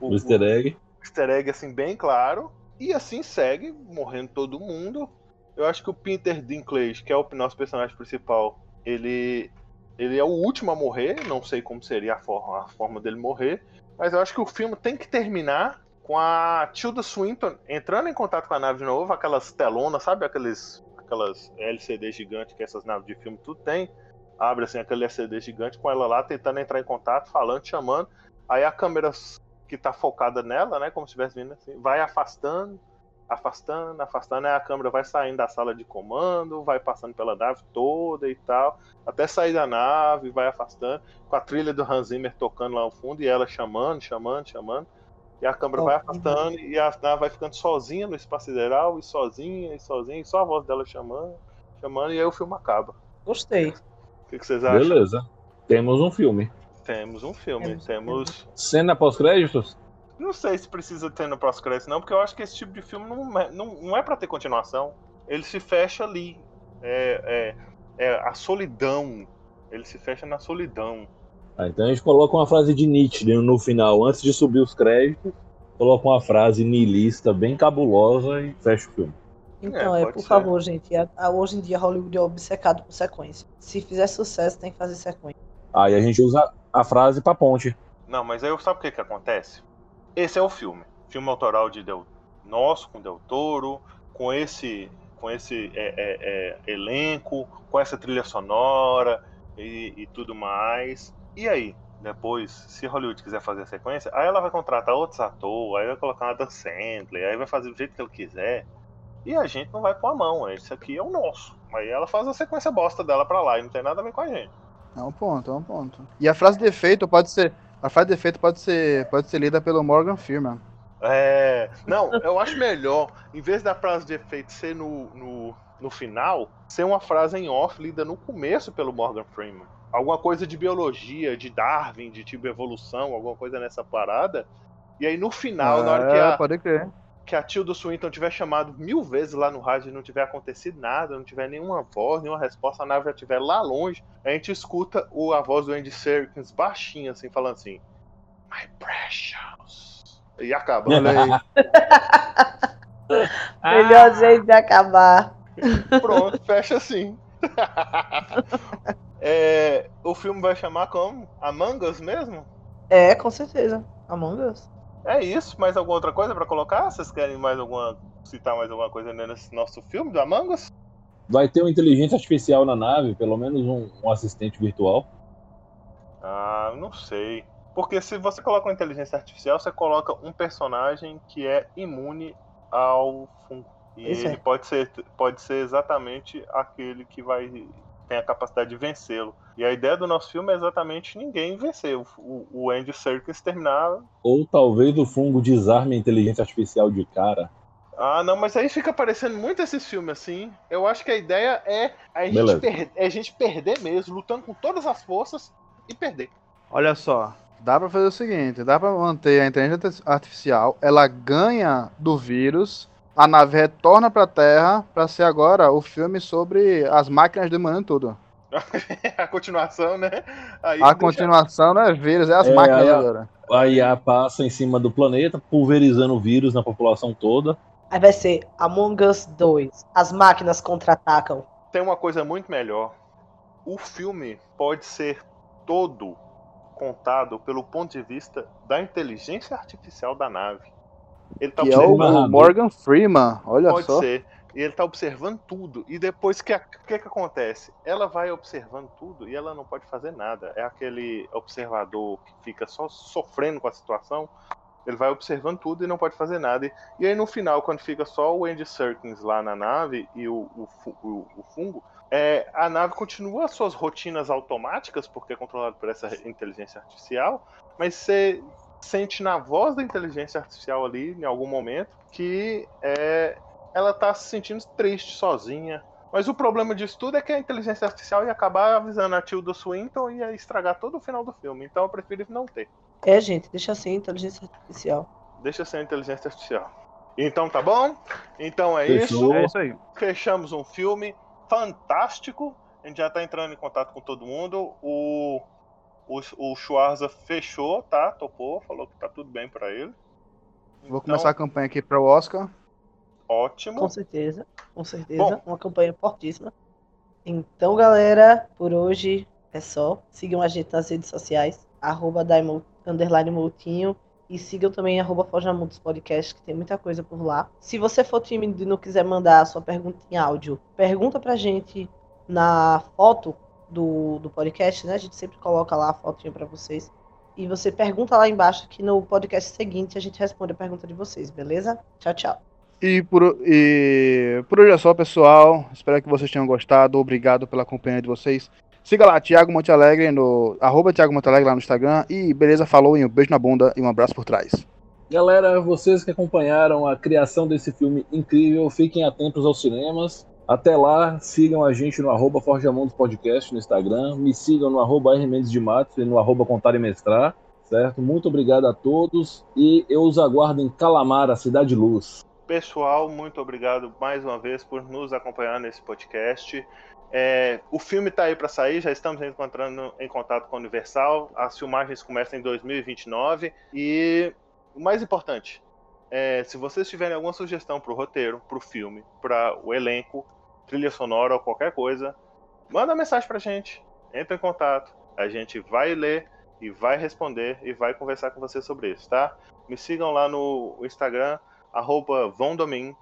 o, o easter egg. O easter egg, assim, bem claro. E assim segue, morrendo todo mundo. Eu acho que o Peter Dinklage, que é o nosso personagem principal, ele ele é o último a morrer, não sei como seria a forma, a forma dele morrer, mas eu acho que o filme tem que terminar com a Tilda Swinton entrando em contato com a nave de novo, aquelas telonas, sabe? Aqueles, aquelas LCD gigantes que essas naves de filme tudo tem. Abre assim aquele LCD gigante com ela lá tentando entrar em contato, falando, chamando. Aí a câmera que tá focada nela, né? Como se estivesse vindo assim, vai afastando afastando, afastando, aí a câmera vai saindo da sala de comando, vai passando pela nave toda e tal, até sair da nave, vai afastando, com a trilha do Hans Zimmer tocando lá no fundo e ela chamando, chamando, chamando. E a câmera vai afastando e a nave vai ficando sozinha no espaço sideral, e sozinha, e sozinha, e só a voz dela chamando, chamando, e aí o filme acaba. Gostei. O que, que vocês acham? Beleza. Temos um filme. Temos um filme. Temos. Temos... Cena pós-créditos? Não sei se precisa ter no pós-crédito, não, porque eu acho que esse tipo de filme não, é, não, não é para ter continuação. Ele se fecha ali. É, é, é, a solidão. Ele se fecha na solidão. Ah, então a gente coloca uma frase de Nietzsche no final, antes de subir os créditos, coloca uma frase niilista bem cabulosa e fecha o filme. Então, é, é por ser. favor, gente, a, a, hoje em dia Hollywood é obcecado por sequência. Se fizer sucesso, tem que fazer sequência. Aí a gente usa a frase pra ponte. Não, mas aí sabe o que que acontece? Esse é o filme. Filme autoral de Del... nosso, com Del Toro, com esse, com esse é, é, é, elenco, com essa trilha sonora e, e tudo mais. E aí? Depois, se Hollywood quiser fazer a sequência, aí ela vai contratar outros atores, aí vai colocar uma Dan Sandler, aí vai fazer do jeito que ela quiser. E a gente não vai pôr a mão, esse aqui é o nosso. Aí ela faz a sequência bosta dela pra lá e não tem nada a ver com a gente. É um ponto, é um ponto. E a frase de efeito pode ser. A frase de efeito pode ser, pode ser lida pelo Morgan Freeman. É. Não, eu acho melhor, em vez da frase de efeito ser no, no, no final, ser uma frase em off lida no começo pelo Morgan Freeman. Alguma coisa de biologia, de Darwin, de tipo evolução, alguma coisa nessa parada. E aí no final, é, na hora que a. Pode crer que a Tilda Swinton tiver chamado mil vezes lá no rádio e não tiver acontecido nada, não tiver nenhuma voz, nenhuma resposta, a nave já estiver lá longe, a gente escuta o, a voz do Andy Serkins baixinha, assim, falando assim: My precious. E acaba. Olha Melhor jeito de acabar. Pronto, fecha assim. é, o filme vai chamar como? Among Us mesmo? É, com certeza. Among Us. É isso, mais alguma outra coisa para colocar? Vocês querem mais alguma citar mais alguma coisa nesse nosso filme do Among Us? Vai ter uma inteligência artificial na nave, pelo menos um, um assistente virtual. Ah, não sei. Porque se você coloca uma inteligência artificial, você coloca um personagem que é imune ao fungo. E Isso ele é. pode ser, pode ser exatamente aquele que vai tem a capacidade de vencê-lo. E a ideia do nosso filme é exatamente ninguém vencer, o, o Andy Serkis terminar. Ou talvez o fungo desarme a inteligência artificial de cara. Ah, não, mas aí fica parecendo muito esses filmes assim. Eu acho que a ideia é a gente, per é a gente perder mesmo, lutando com todas as forças e perder. Olha só, dá para fazer o seguinte: dá para manter a inteligência artificial, ela ganha do vírus a nave retorna pra Terra pra ser agora o filme sobre as máquinas demorando tudo. a continuação, né? Aí a deixa... continuação não é vírus, é as é, máquinas aí, agora. A IA passa em cima do planeta, pulverizando o vírus na população toda. Aí vai ser Among Us 2. As máquinas contra-atacam. Tem uma coisa muito melhor. O filme pode ser todo contado pelo ponto de vista da inteligência artificial da nave. Ele tá que é o Morgan Freeman, olha Pode só. Pode ser. E ele tá observando tudo. E depois, o que, que, que acontece? Ela vai observando tudo e ela não pode fazer nada. É aquele observador que fica só sofrendo com a situação. Ele vai observando tudo e não pode fazer nada. E, e aí, no final, quando fica só o Andy Serkins lá na nave e o, o, o, o fungo, é, a nave continua suas rotinas automáticas, porque é controlado por essa inteligência artificial, mas você sente na voz da inteligência artificial ali, em algum momento, que é, ela tá se sentindo triste, sozinha. Mas o problema disso tudo é que a inteligência artificial ia acabar avisando a Tilda Swinton e ia estragar todo o final do filme. Então eu prefiro não ter. É, gente, deixa assim a inteligência artificial. Deixa sem assim a inteligência artificial. Então tá bom? Então é Fechou. isso. É isso aí. Fechamos um filme fantástico. A gente já tá entrando em contato com todo mundo. O o, o Schwarza fechou, tá? Topou, falou que tá tudo bem para ele. Vou então, começar a campanha aqui para o Oscar. Ótimo. Com certeza, com certeza. Bom, Uma campanha fortíssima. Então, galera, por hoje é só. Sigam a gente nas redes sociais, arroba Daimon, underline Moutinho. E sigam também arroba Forjamundos Podcast, que tem muita coisa por lá. Se você for tímido e não quiser mandar a sua pergunta em áudio, pergunta pra gente na foto do, do podcast, né? A gente sempre coloca lá a fotinha para vocês. E você pergunta lá embaixo que no podcast seguinte a gente responde a pergunta de vocês, beleza? Tchau, tchau. E por, e por hoje é só, pessoal. Espero que vocês tenham gostado. Obrigado pela companhia de vocês. Siga lá, Thiago Montealegre, no arroba Thiago Montealegre lá no Instagram. E beleza, falou e um beijo na bunda e um abraço por trás. Galera, vocês que acompanharam a criação desse filme incrível, fiquem atentos aos cinemas. Até lá, sigam a gente no arroba Forjamundos Podcast no Instagram, me sigam no arroba R Mendes de Matos e no arroba Contar e Mestrar, certo? Muito obrigado a todos e eu os aguardo em Calamar, a Cidade Luz. Pessoal, muito obrigado mais uma vez por nos acompanhar nesse podcast. É, o filme está aí para sair, já estamos encontrando em contato com a Universal. As filmagens começam em 2029 e o mais importante, é, se vocês tiverem alguma sugestão para o roteiro, para o filme, para o elenco, trilha sonora ou qualquer coisa, manda mensagem pra gente. Entra em contato. A gente vai ler e vai responder e vai conversar com você sobre isso, tá? Me sigam lá no Instagram, arroba Vondomin.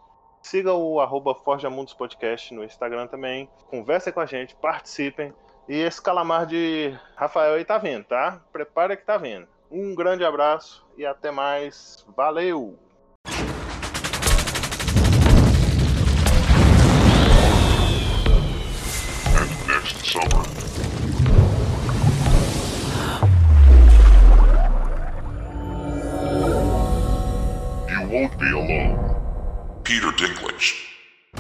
Siga o arroba Forja Mundos Podcast no Instagram também. Conversem com a gente, participem. E esse calamar de Rafael aí tá vindo, tá? Prepara que tá vindo. Um grande abraço e até mais. Valeu! Summer. You won't be alone. Peter Dinklage,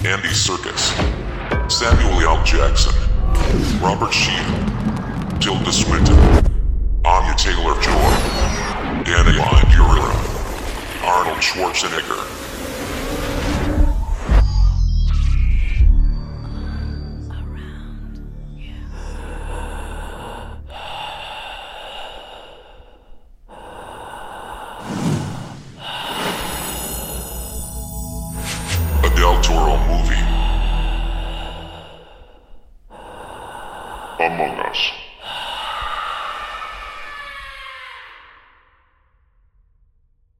Andy Serkis, Samuel L. Jackson, Robert Sheehan, Tilda Swinton, Anya Taylor-Joy, Danny Line Arnold Schwarzenegger,